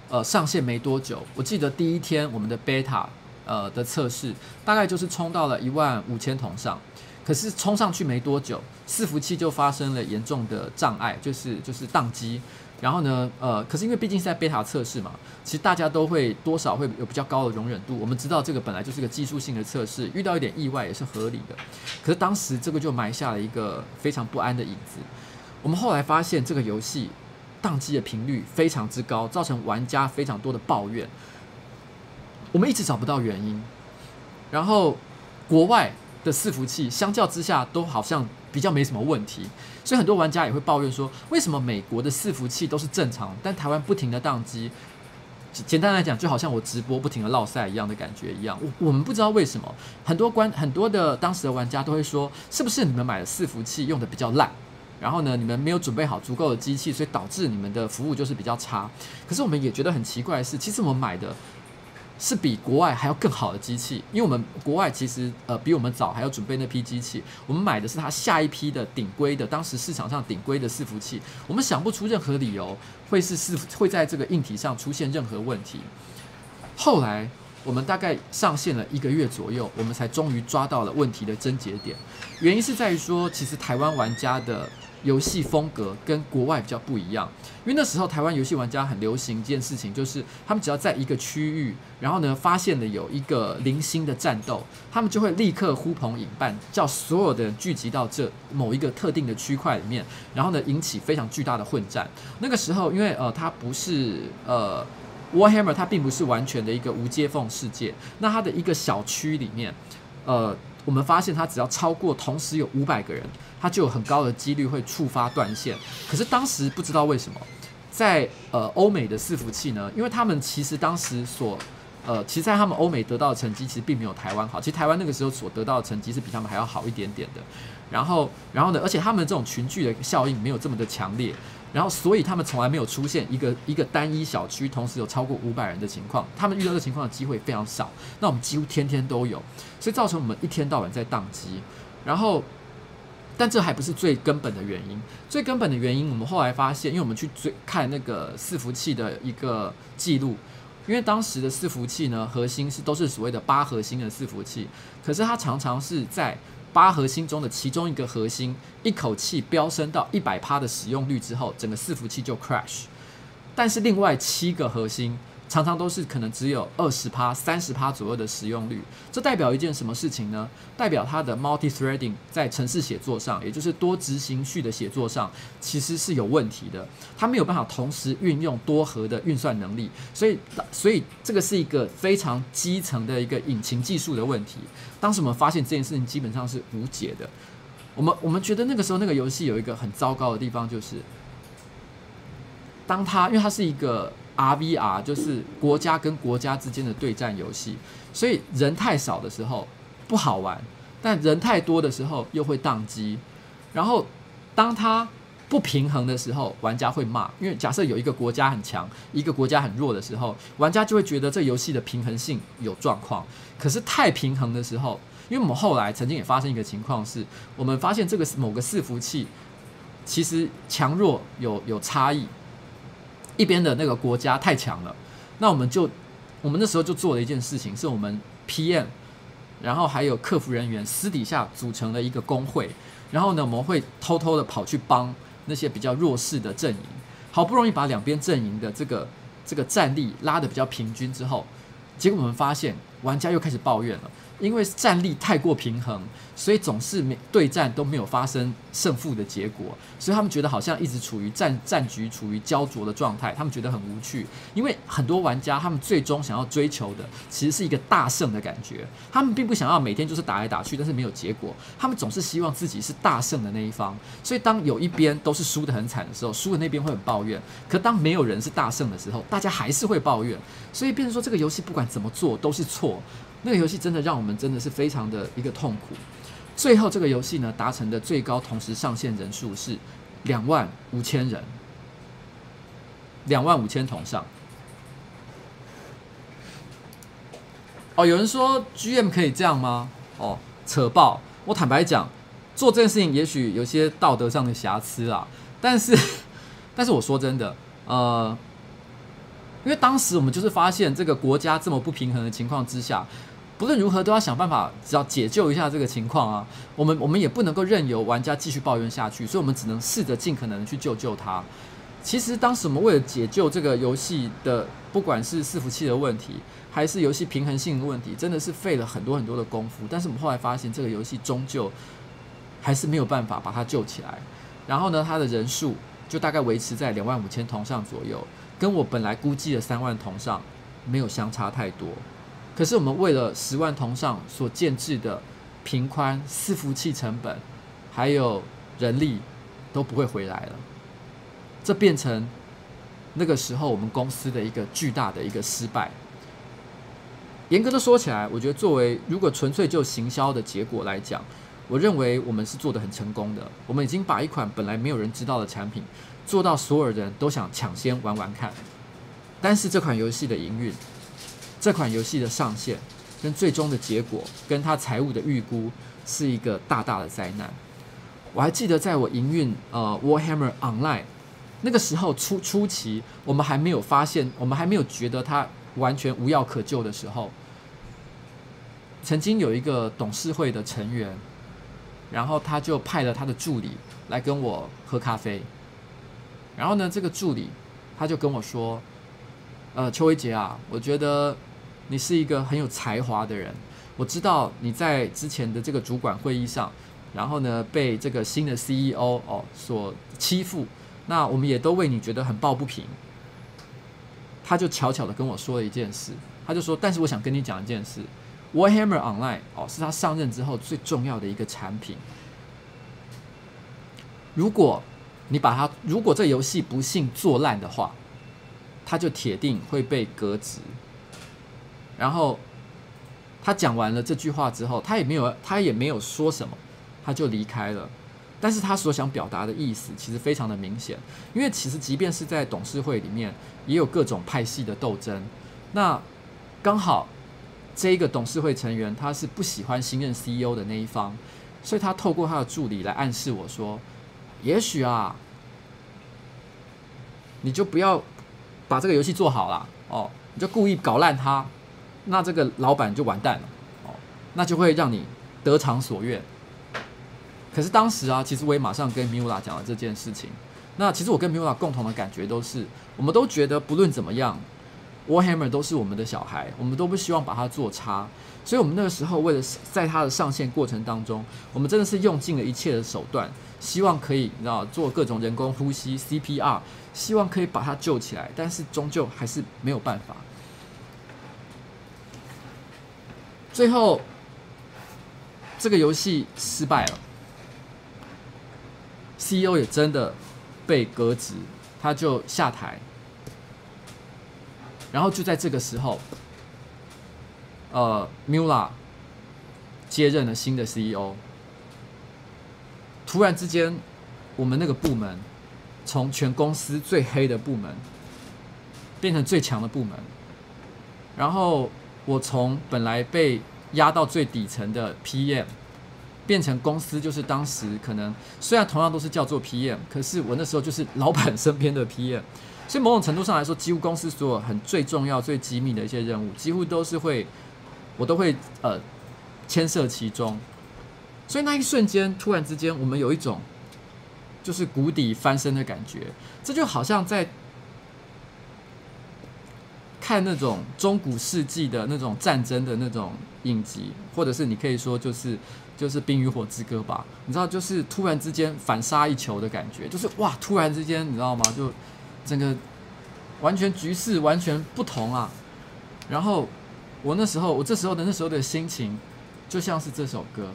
呃，上线没多久。我记得第一天我们的 beta，呃的测试，大概就是冲到了一万五千桶上。可是冲上去没多久，伺服器就发生了严重的障碍，就是就是宕机。然后呢，呃，可是因为毕竟是在 beta 测试嘛，其实大家都会多少会有比较高的容忍度。我们知道这个本来就是个技术性的测试，遇到一点意外也是合理的。可是当时这个就埋下了一个非常不安的影子。我们后来发现这个游戏。宕机的频率非常之高，造成玩家非常多的抱怨。我们一直找不到原因，然后国外的伺服器相较之下都好像比较没什么问题，所以很多玩家也会抱怨说，为什么美国的伺服器都是正常，但台湾不停的宕机？简单来讲，就好像我直播不停的落赛一样的感觉一样。我我们不知道为什么，很多关很多的当时的玩家都会说，是不是你们买的伺服器用的比较烂？然后呢，你们没有准备好足够的机器，所以导致你们的服务就是比较差。可是我们也觉得很奇怪的是，其实我们买的是比国外还要更好的机器，因为我们国外其实呃比我们早还要准备那批机器。我们买的是它下一批的顶规的，当时市场上顶规的伺服器。我们想不出任何理由会是伺会在这个硬体上出现任何问题。后来我们大概上线了一个月左右，我们才终于抓到了问题的症结点。原因是在于说，其实台湾玩家的游戏风格跟国外比较不一样。因为那时候台湾游戏玩家很流行一件事情，就是他们只要在一个区域，然后呢发现了有一个零星的战斗，他们就会立刻呼朋引伴，叫所有的人聚集到这某一个特定的区块里面，然后呢引起非常巨大的混战。那个时候，因为呃它不是呃。Warhammer 它并不是完全的一个无接缝世界，那它的一个小区里面，呃，我们发现它只要超过同时有五百个人，它就有很高的几率会触发断线。可是当时不知道为什么，在呃欧美的伺服器呢，因为他们其实当时所呃，其实在他们欧美得到的成绩其实并没有台湾好，其实台湾那个时候所得到的成绩是比他们还要好一点点的。然后，然后呢，而且他们这种群聚的效应没有这么的强烈。然后，所以他们从来没有出现一个一个单一小区同时有超过五百人的情况。他们遇到这情况的机会非常少。那我们几乎天天都有，所以造成我们一天到晚在宕机。然后，但这还不是最根本的原因。最根本的原因，我们后来发现，因为我们去追看那个伺服器的一个记录，因为当时的伺服器呢，核心是都是所谓的八核心的伺服器，可是它常常是在。八核心中的其中一个核心，一口气飙升到一百趴的使用率之后，整个伺服器就 crash。但是另外七个核心，常常都是可能只有二十趴、三十趴左右的使用率，这代表一件什么事情呢？代表它的 multi-threading 在程式写作上，也就是多执行序的写作上，其实是有问题的。它没有办法同时运用多核的运算能力，所以，所以这个是一个非常基层的一个引擎技术的问题。当时我们发现这件事情基本上是无解的。我们我们觉得那个时候那个游戏有一个很糟糕的地方，就是当它因为它是一个。RVR 就是国家跟国家之间的对战游戏，所以人太少的时候不好玩，但人太多的时候又会宕机。然后当它不平衡的时候，玩家会骂，因为假设有一个国家很强，一个国家很弱的时候，玩家就会觉得这游戏的平衡性有状况。可是太平衡的时候，因为我们后来曾经也发生一个情况是，我们发现这个某个伺服器其实强弱有有差异。一边的那个国家太强了，那我们就，我们那时候就做了一件事情，是我们 PM，然后还有客服人员私底下组成了一个工会，然后呢，我们会偷偷的跑去帮那些比较弱势的阵营，好不容易把两边阵营的这个这个战力拉的比较平均之后，结果我们发现玩家又开始抱怨了。因为战力太过平衡，所以总是没对战都没有发生胜负的结果，所以他们觉得好像一直处于战战局处于焦灼的状态，他们觉得很无趣。因为很多玩家他们最终想要追求的其实是一个大胜的感觉，他们并不想要每天就是打来打去，但是没有结果。他们总是希望自己是大胜的那一方，所以当有一边都是输得很惨的时候，输的那边会很抱怨。可当没有人是大胜的时候，大家还是会抱怨。所以变成说这个游戏不管怎么做都是错。那个游戏真的让我们真的是非常的一个痛苦。最后这个游戏呢，达成的最高同时上线人数是两万五千人，两万五千同上。哦，有人说 GM 可以这样吗？哦，扯爆！我坦白讲，做这件事情也许有些道德上的瑕疵啊，但是，但是我说真的，呃，因为当时我们就是发现这个国家这么不平衡的情况之下。不论如何，都要想办法，只要解救一下这个情况啊！我们我们也不能够任由玩家继续抱怨下去，所以我们只能试着尽可能的去救救他。其实当时我们为了解救这个游戏的，不管是伺服器的问题，还是游戏平衡性的问题，真的是费了很多很多的功夫。但是我们后来发现，这个游戏终究还是没有办法把它救起来。然后呢，它的人数就大概维持在两万五千同上左右，跟我本来估计的三万同上没有相差太多。可是我们为了十万同上所建置的平宽、伺服器成本，还有人力都不会回来了，这变成那个时候我们公司的一个巨大的一个失败。严格的说起来，我觉得作为如果纯粹就行销的结果来讲，我认为我们是做得很成功的。我们已经把一款本来没有人知道的产品做到所有人都想抢先玩玩看，但是这款游戏的营运。这款游戏的上线跟最终的结果，跟他财务的预估是一个大大的灾难。我还记得在我营运呃 Warhammer Online 那个时候初初期，我们还没有发现，我们还没有觉得它完全无药可救的时候，曾经有一个董事会的成员，然后他就派了他的助理来跟我喝咖啡。然后呢，这个助理他就跟我说：“呃，邱维杰啊，我觉得你是一个很有才华的人。我知道你在之前的这个主管会议上，然后呢被这个新的 CEO 哦所欺负，那我们也都为你觉得很抱不平。”他就悄悄的跟我说了一件事，他就说：“但是我想跟你讲一件事。” Warhammer Online 哦，是他上任之后最重要的一个产品。如果你把它，如果这游戏不幸做烂的话，他就铁定会被革职。然后他讲完了这句话之后，他也没有，他也没有说什么，他就离开了。但是他所想表达的意思其实非常的明显，因为其实即便是在董事会里面，也有各种派系的斗争。那刚好。这一个董事会成员，他是不喜欢新任 CEO 的那一方，所以他透过他的助理来暗示我说：“也许啊，你就不要把这个游戏做好了哦，你就故意搞烂它，那这个老板就完蛋了哦，那就会让你得偿所愿。”可是当时啊，其实我也马上跟 Miula 讲了这件事情。那其实我跟 Miula 共同的感觉都是，我们都觉得不论怎么样。Warhammer 都是我们的小孩，我们都不希望把它做差，所以，我们那个时候为了在它的上线过程当中，我们真的是用尽了一切的手段，希望可以，你知道，做各种人工呼吸 CPR，希望可以把它救起来，但是终究还是没有办法。最后，这个游戏失败了，CEO 也真的被革职，他就下台。然后就在这个时候，呃，Mula 接任了新的 CEO。突然之间，我们那个部门从全公司最黑的部门变成最强的部门。然后我从本来被压到最底层的 PM，变成公司就是当时可能虽然同样都是叫做 PM，可是我那时候就是老板身边的 PM。所以某种程度上来说，几乎公司所有很最重要、最机密的一些任务，几乎都是会，我都会呃牵涉其中。所以那一瞬间，突然之间，我们有一种就是谷底翻身的感觉。这就好像在看那种中古世纪的那种战争的那种影集，或者是你可以说就是就是《冰与火之歌》吧。你知道，就是突然之间反杀一球的感觉，就是哇，突然之间，你知道吗？就整个完全局势完全不同啊！然后我那时候，我这时候的那时候的心情，就像是这首歌。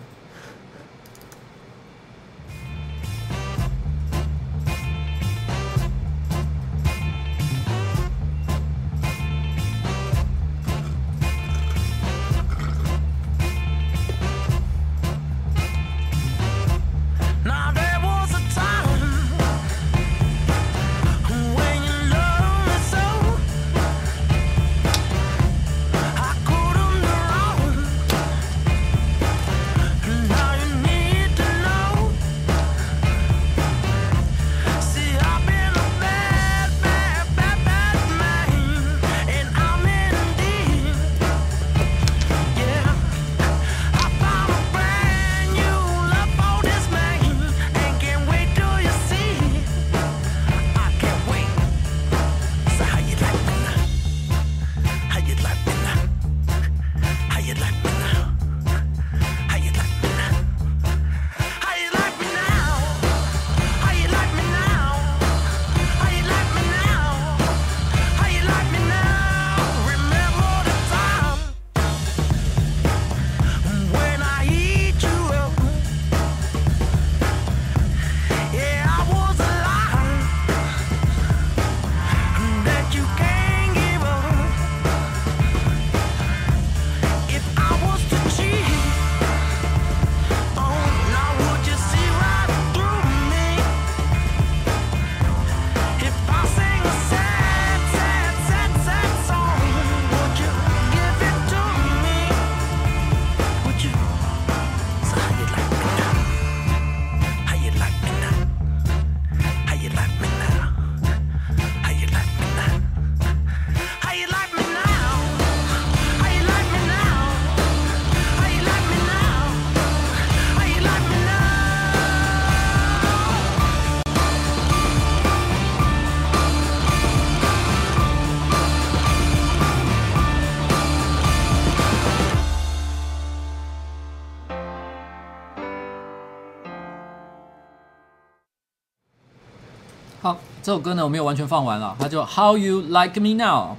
这首歌呢我没有完全放完了，它叫 How You Like Me Now。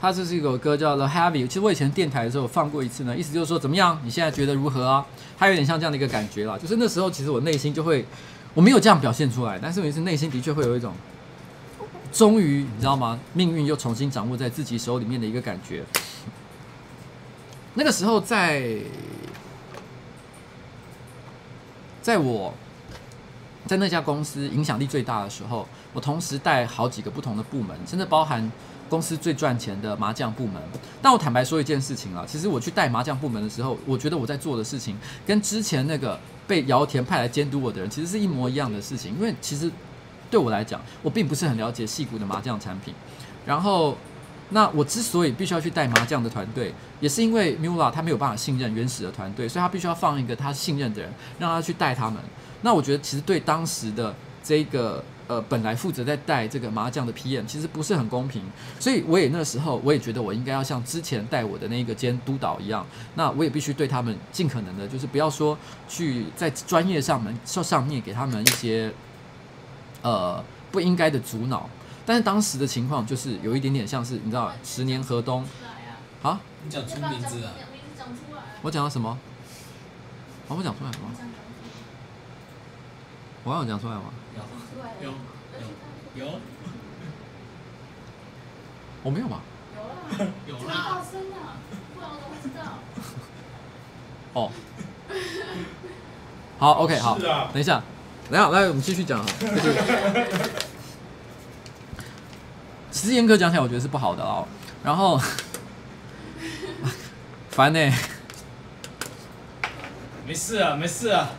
它这是一首歌叫 The Heavy。其实我以前电台的时候放过一次呢，意思就是说怎么样？你现在觉得如何啊？它有点像这样的一个感觉啦，就是那时候其实我内心就会，我没有这样表现出来，但是我是内心的确会有一种，终于你知道吗？命运又重新掌握在自己手里面的一个感觉。那个时候在，在我。在那家公司影响力最大的时候，我同时带好几个不同的部门，甚至包含公司最赚钱的麻将部门。但我坦白说一件事情啊，其实我去带麻将部门的时候，我觉得我在做的事情跟之前那个被姚田派来监督我的人，其实是一模一样的事情。因为其实对我来讲，我并不是很了解矽谷的麻将产品。然后，那我之所以必须要去带麻将的团队，也是因为 Mula 他没有办法信任原始的团队，所以他必须要放一个他信任的人，让他去带他们。那我觉得其实对当时的这个呃本来负责在带这个麻将的 PM 其实不是很公平，所以我也那时候我也觉得我应该要像之前带我的那个兼督导一样，那我也必须对他们尽可能的，就是不要说去在专业上面上上面给他们一些呃不应该的阻挠，但是当时的情况就是有一点点像是你知道十年河东啊，你讲出名字啊？我讲到什么？啊，我讲出来什么？我有讲出来吗？有，有，有，有。我没有吧？有啦，有啦。哦。好，OK，好。等一下，等一下，来，我们继续讲。其实严格讲起来，我觉得是不好的哦。然后，烦呢、欸。没事啊，没事啊。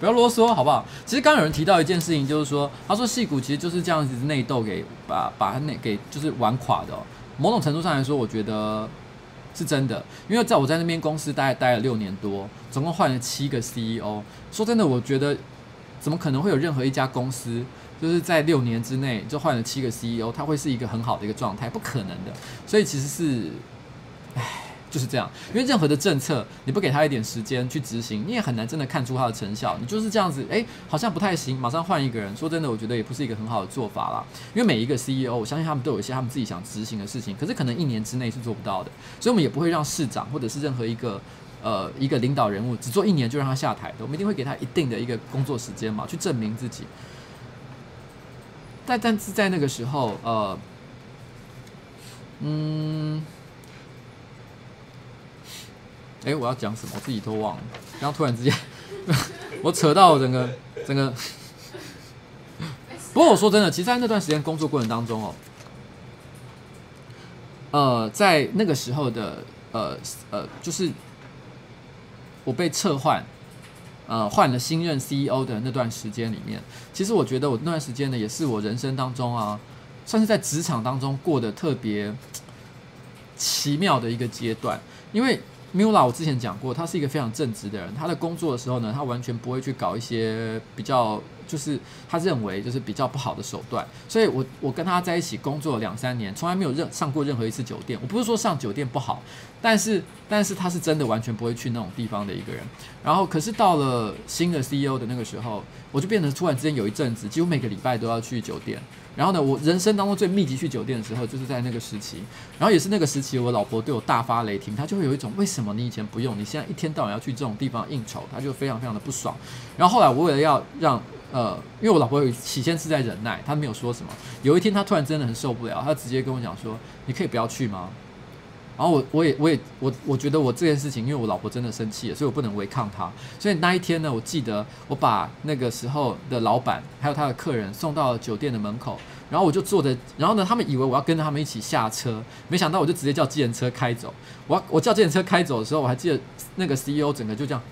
不要啰嗦，好不好？其实刚有人提到一件事情，就是说，他说戏骨其实就是这样子内斗给把把他那给就是玩垮的。某种程度上来说，我觉得是真的，因为在我在那边公司大概待了六年多，总共换了七个 CEO。说真的，我觉得怎么可能会有任何一家公司就是在六年之内就换了七个 CEO，它会是一个很好的一个状态？不可能的。所以其实是，唉。就是这样，因为任何的政策，你不给他一点时间去执行，你也很难真的看出它的成效。你就是这样子，诶，好像不太行，马上换一个人。说真的，我觉得也不是一个很好的做法啦。因为每一个 CEO，我相信他们都有一些他们自己想执行的事情，可是可能一年之内是做不到的。所以，我们也不会让市长或者是任何一个呃一个领导人物只做一年就让他下台的。我们一定会给他一定的一个工作时间嘛，去证明自己。但但是在那个时候，呃，嗯。哎、我要讲什么？我自己都忘了。然后突然之间，我扯到整个整个。不过我说真的，其实，在那段时间工作过程当中哦，呃，在那个时候的呃呃，就是我被撤换，呃，换了新任 CEO 的那段时间里面，其实我觉得我那段时间呢，也是我人生当中啊，算是在职场当中过得特别奇妙的一个阶段，因为。Mula，我之前讲过，他是一个非常正直的人。他在工作的时候呢，他完全不会去搞一些比较，就是他认为就是比较不好的手段。所以我我跟他在一起工作两三年，从来没有任上过任何一次酒店。我不是说上酒店不好，但是但是他是真的完全不会去那种地方的一个人。然后可是到了新的 CEO 的那个时候，我就变成突然之间有一阵子，几乎每个礼拜都要去酒店。然后呢，我人生当中最密集去酒店的时候，就是在那个时期。然后也是那个时期，我老婆对我大发雷霆，她就会有一种为什么你以前不用，你现在一天到晚要去这种地方应酬，她就非常非常的不爽。然后后来我为了要让呃，因为我老婆有起先是在忍耐，她没有说什么。有一天她突然真的很受不了，她直接跟我讲说：“你可以不要去吗？”然后我我也我也我我觉得我这件事情，因为我老婆真的生气了，所以我不能违抗她。所以那一天呢，我记得我把那个时候的老板还有他的客人送到酒店的门口，然后我就坐着，然后呢，他们以为我要跟着他们一起下车，没想到我就直接叫计程车开走。我我叫计程车开走的时候，我还记得那个 CEO 整个就这样，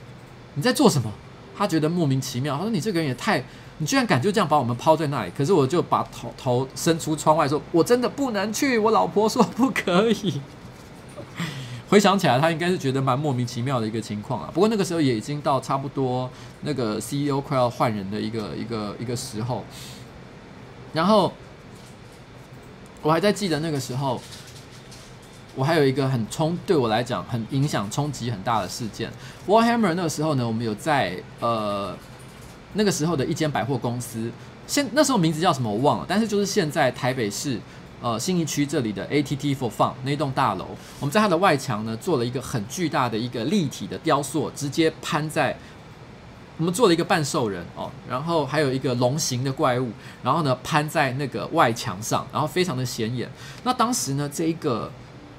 你在做什么？他觉得莫名其妙，他说你这个人也太，你居然敢就这样把我们抛在那里。可是我就把头头伸出窗外说，我真的不能去，我老婆说不可以。回想起来，他应该是觉得蛮莫名其妙的一个情况啊。不过那个时候也已经到差不多那个 CEO 快要换人的一个一个一个时候。然后我还在记得那个时候，我还有一个很冲，对我来讲很影响冲击很大的事件。Warhammer 那个时候呢，我们有在呃那个时候的一间百货公司，现那时候名字叫什么我忘了，但是就是现在台北市呃信义区这里的 ATT for Fun 那栋大楼，我们在它的外墙呢做了一个很巨大的一个立体的雕塑，直接攀在。我们做了一个半兽人哦，然后还有一个龙形的怪物，然后呢攀在那个外墙上，然后非常的显眼。那当时呢，这一个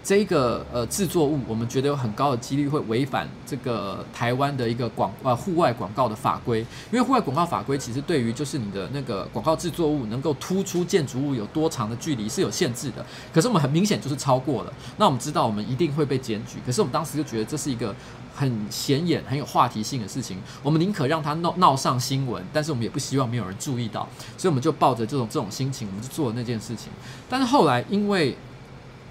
这个呃制作物，我们觉得有很高的几率会违反这个台湾的一个广呃户外广告的法规，因为户外广告法规其实对于就是你的那个广告制作物能够突出建筑物有多长的距离是有限制的。可是我们很明显就是超过了，那我们知道我们一定会被检举。可是我们当时就觉得这是一个。很显眼、很有话题性的事情，我们宁可让它闹闹上新闻，但是我们也不希望没有人注意到，所以我们就抱着这种这种心情，我们就做了那件事情。但是后来，因为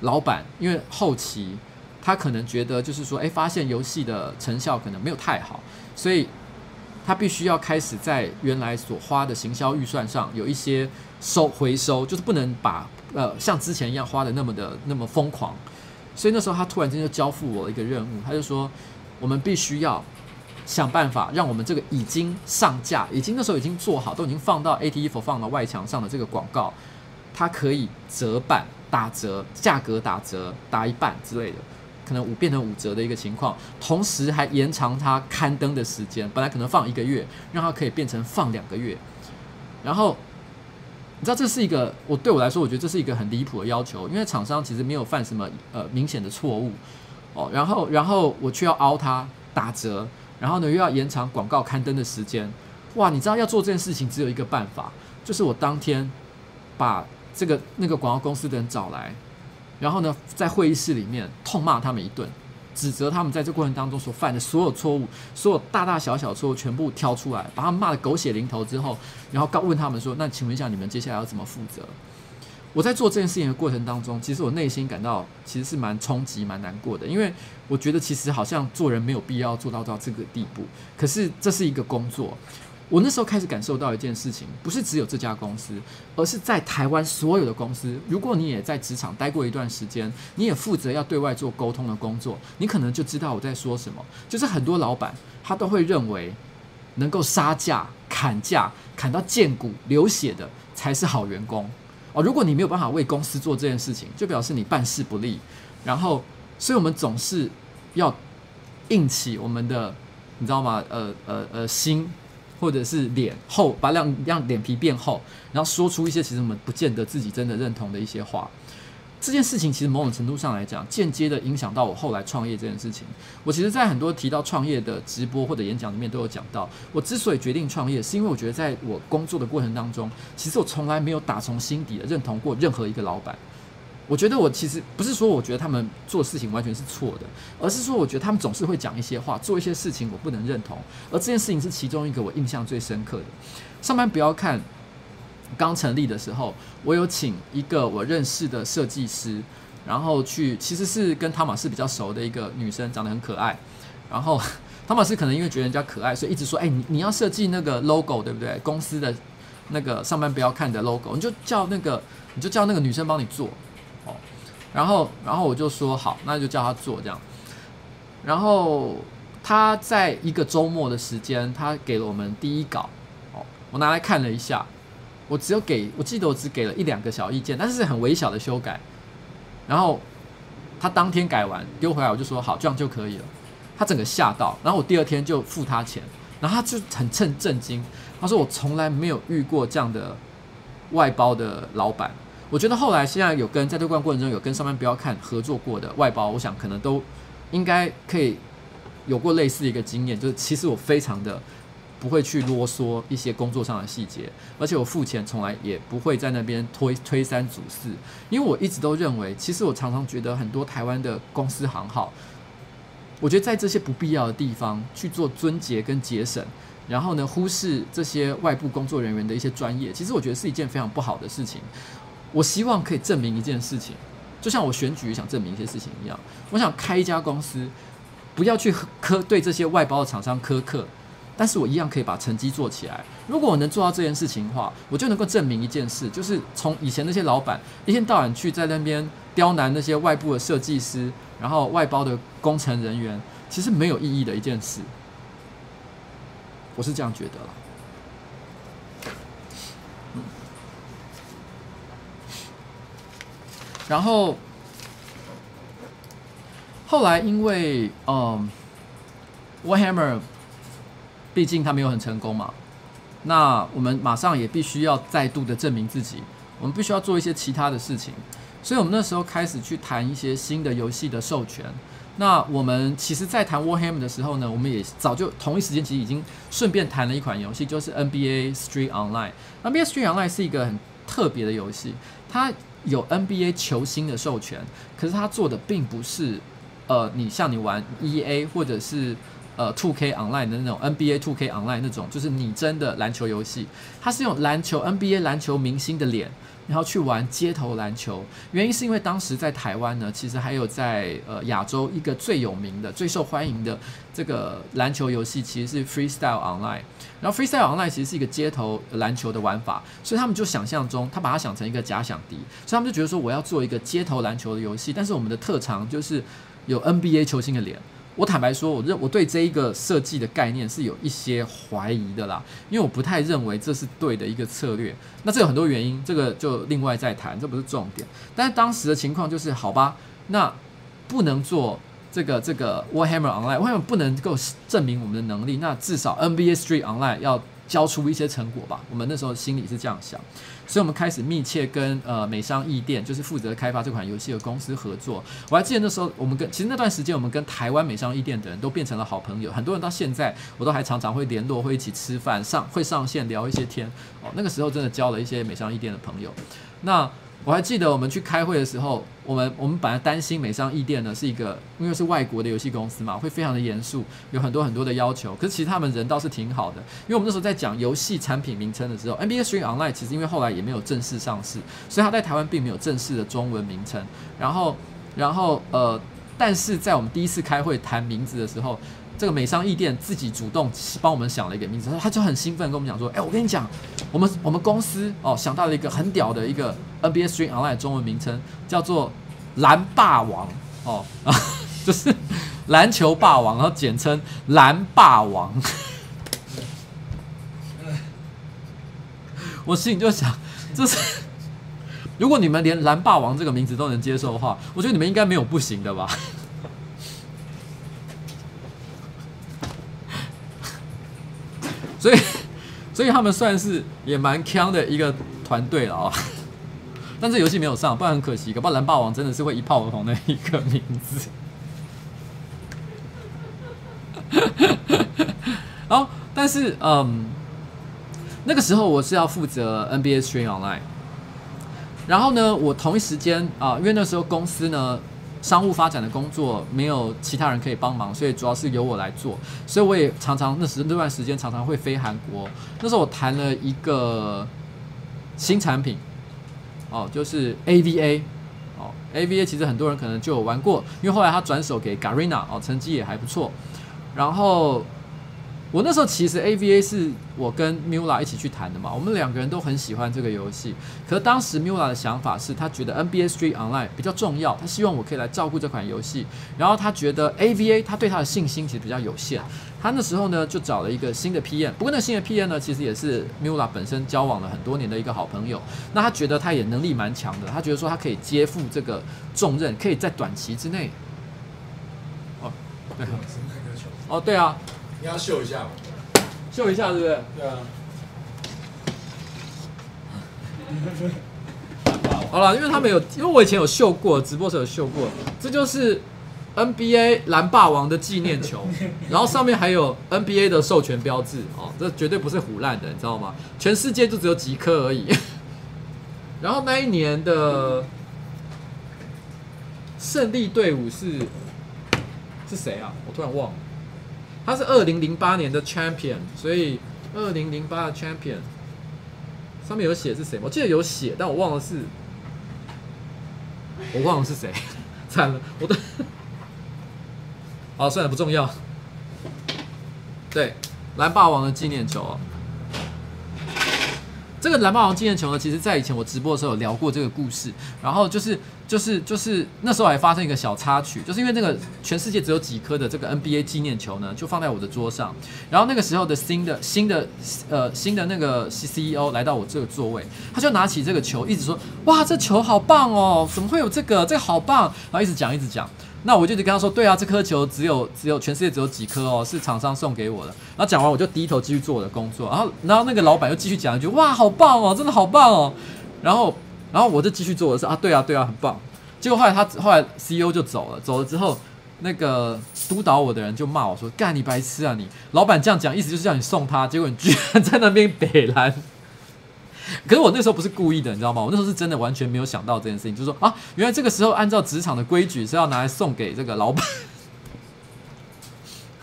老板，因为后期他可能觉得就是说，诶，发现游戏的成效可能没有太好，所以他必须要开始在原来所花的行销预算上有一些收回收，就是不能把呃像之前一样花的那么的那么疯狂。所以那时候他突然间就交付我一个任务，他就说。我们必须要想办法，让我们这个已经上架、已经那时候已经做好、都已经放到 ATT for Fun 的外墙上的这个广告，它可以折半、打折，价格打折，打一半之类的，可能五变成五折的一个情况，同时还延长它刊登的时间，本来可能放一个月，让它可以变成放两个月。然后你知道这是一个我对我来说，我觉得这是一个很离谱的要求，因为厂商其实没有犯什么呃明显的错误。哦，然后，然后我却要凹它打折，然后呢又要延长广告刊登的时间，哇！你知道要做这件事情只有一个办法，就是我当天把这个那个广告公司的人找来，然后呢在会议室里面痛骂他们一顿，指责他们在这过程当中所犯的所有错误，所有大大小小错误全部挑出来，把他们骂得狗血淋头之后，然后告问他们说：“那请问一下，你们接下来要怎么负责？”我在做这件事情的过程当中，其实我内心感到其实是蛮冲击、蛮难过的，因为我觉得其实好像做人没有必要做到到这个地步。可是这是一个工作，我那时候开始感受到一件事情，不是只有这家公司，而是在台湾所有的公司。如果你也在职场待过一段时间，你也负责要对外做沟通的工作，你可能就知道我在说什么。就是很多老板他都会认为，能够杀价、砍价、砍到见骨流血的才是好员工。哦，如果你没有办法为公司做这件事情，就表示你办事不力。然后，所以我们总是要硬起我们的，你知道吗？呃呃呃，心或者是脸厚，把让让脸皮变厚，然后说出一些其实我们不见得自己真的认同的一些话。这件事情其实某种程度上来讲，间接的影响到我后来创业这件事情。我其实，在很多提到创业的直播或者演讲里面都有讲到，我之所以决定创业，是因为我觉得在我工作的过程当中，其实我从来没有打从心底的认同过任何一个老板。我觉得我其实不是说我觉得他们做事情完全是错的，而是说我觉得他们总是会讲一些话，做一些事情我不能认同。而这件事情是其中一个我印象最深刻的。上班不要看。刚成立的时候，我有请一个我认识的设计师，然后去，其实是跟汤马斯比较熟的一个女生，长得很可爱。然后汤马斯可能因为觉得人家可爱，所以一直说：“哎，你你要设计那个 logo 对不对？公司的那个上班不要看的 logo，你就叫那个，你就叫那个女生帮你做。”然后，然后我就说好，那就叫他做这样。然后他在一个周末的时间，他给了我们第一稿哦，我拿来看了一下。我只有给，我记得我只给了一两个小意见，但是很微小的修改。然后他当天改完丢回来，我就说好，这样就可以了。他整个吓到，然后我第二天就付他钱，然后他就很趁震惊，他说我从来没有遇过这样的外包的老板。我觉得后来现在有跟在对关过程中有跟上班不要看合作过的外包，我想可能都应该可以有过类似的一个经验，就是其实我非常的。不会去啰嗦一些工作上的细节，而且我付钱从来也不会在那边推推三阻四，因为我一直都认为，其实我常常觉得很多台湾的公司行号，我觉得在这些不必要的地方去做尊节跟节省，然后呢忽视这些外部工作人员的一些专业，其实我觉得是一件非常不好的事情。我希望可以证明一件事情，就像我选举想证明一些事情一样，我想开一家公司，不要去苛对这些外包的厂商苛刻。但是我一样可以把成绩做起来。如果我能做到这件事情的话，我就能够证明一件事，就是从以前那些老板一天到晚去在那边刁难那些外部的设计师，然后外包的工程人员，其实没有意义的一件事。我是这样觉得啦。然后后来因为嗯，Warhammer，毕竟他没有很成功嘛，那我们马上也必须要再度的证明自己，我们必须要做一些其他的事情，所以我们那时候开始去谈一些新的游戏的授权。那我们其实，在谈 Warhammer 的时候呢，我们也早就同一时间其实已经顺便谈了一款游戏，就是 NBA Street Online。NBA Street Online 是一个很特别的游戏，它有 NBA 球星的授权，可是他做的并不是，呃，你像你玩 EA 或者是呃 2K Online 的那种 NBA 2K Online 那种，就是拟真的篮球游戏，他是用篮球 NBA 篮球明星的脸。然后去玩街头篮球，原因是因为当时在台湾呢，其实还有在呃亚洲一个最有名的、最受欢迎的这个篮球游戏，其实是 Freestyle Online。然后 Freestyle Online 其实是一个街头篮球的玩法，所以他们就想象中，他把它想成一个假想敌，所以他们就觉得说，我要做一个街头篮球的游戏，但是我们的特长就是有 NBA 球星的脸。我坦白说，我认我对这一个设计的概念是有一些怀疑的啦，因为我不太认为这是对的一个策略。那这有很多原因，这个就另外再谈，这不是重点。但是当时的情况就是，好吧，那不能做这个这个 Warhammer Online，Warhammer 不能够证明我们的能力，那至少 NBA Street Online 要交出一些成果吧。我们那时候心里是这样想。所以，我们开始密切跟呃美商易电，就是负责开发这款游戏的公司合作。我还记得那时候，我们跟其实那段时间，我们跟台湾美商易电的人都变成了好朋友。很多人到现在，我都还常常会联络，会一起吃饭，上会上线聊一些天。哦，那个时候真的交了一些美商易电的朋友。那我还记得我们去开会的时候，我们我们本来担心美商艺店呢是一个，因为是外国的游戏公司嘛，会非常的严肃，有很多很多的要求。可是其实他们人倒是挺好的，因为我们那时候在讲游戏产品名称的时候，NBA Street Online 其实因为后来也没有正式上市，所以它在台湾并没有正式的中文名称。然后，然后呃，但是在我们第一次开会谈名字的时候。这个美商艺店自己主动帮我们想了一个名字，他就很兴奋跟我们讲说：“哎，我跟你讲，我们我们公司哦想到了一个很屌的一个 NBA Stream Online 中文名称，叫做篮霸王哦，啊 就是篮球霸王，然后简称篮霸王。”我心里就想，这是如果你们连篮霸王这个名字都能接受的话，我觉得你们应该没有不行的吧。所以，所以他们算是也蛮强的一个团队了啊。但这游戏没有上，不然很可惜。搞不好蓝霸王真的是会一炮而红的一个名字。好，但是嗯，那个时候我是要负责 NBA Street Online。然后呢，我同一时间啊，因为那时候公司呢。商务发展的工作没有其他人可以帮忙，所以主要是由我来做。所以我也常常那时那段时间常常会飞韩国。那时候我谈了一个新产品，哦，就是 AVA，哦，AVA 其实很多人可能就有玩过，因为后来他转手给 Garena，哦，成绩也还不错。然后。我那时候其实 AVA 是我跟 Mula 一起去谈的嘛，我们两个人都很喜欢这个游戏。可是当时 Mula 的想法是他觉得 NBA Street Online 比较重要，他希望我可以来照顾这款游戏。然后他觉得 AVA 他对他的信心其实比较有限。他那时候呢就找了一个新的 PM，不过那新的 PM 呢其实也是 Mula 本身交往了很多年的一个好朋友。那他觉得他也能力蛮强的，他觉得说他可以接负这个重任，可以在短期之内。哦，对，哦，对啊。你要秀一下嘛？秀一下，对不对？对啊。好了，因为他们有，因为我以前有秀过，直播时有秀过，这就是 NBA 蓝霸王的纪念球，然后上面还有 NBA 的授权标志哦，这绝对不是唬烂的，你知道吗？全世界就只有几颗而已。然后那一年的胜利队伍是是谁啊？我突然忘了。他是二零零八年的 champion，所以二零零八的 champion 上面有写是谁？我记得有写，但我忘了是，我忘了是谁，惨了，我的，好，算了，不重要。对，蓝霸王的纪念球。哦这个蓝霸王纪念球呢，其实在以前我直播的时候有聊过这个故事，然后就是就是就是那时候还发生一个小插曲，就是因为那个全世界只有几颗的这个 NBA 纪念球呢，就放在我的桌上，然后那个时候的新的新的呃新的那个 CEO 来到我这个座位，他就拿起这个球，一直说哇这球好棒哦，怎么会有这个这个好棒，然后一直讲一直讲。那我就跟他说，对啊，这颗球只有只有全世界只有几颗哦，是厂商送给我的。然后讲完，我就低头继续做我的工作。然后，然后那个老板又继续讲一句，哇，好棒哦，真的好棒哦。然后，然后我就继续做我的事啊，对啊，对啊，很棒。结果后来他后来 CEO 就走了，走了之后，那个督导我的人就骂我说，干你白痴啊你！老板这样讲，意思就是叫你送他，结果你居然在那边北烂。可是我那时候不是故意的，你知道吗？我那时候是真的完全没有想到这件事情，就是说啊，原来这个时候按照职场的规矩是要拿来送给这个老板，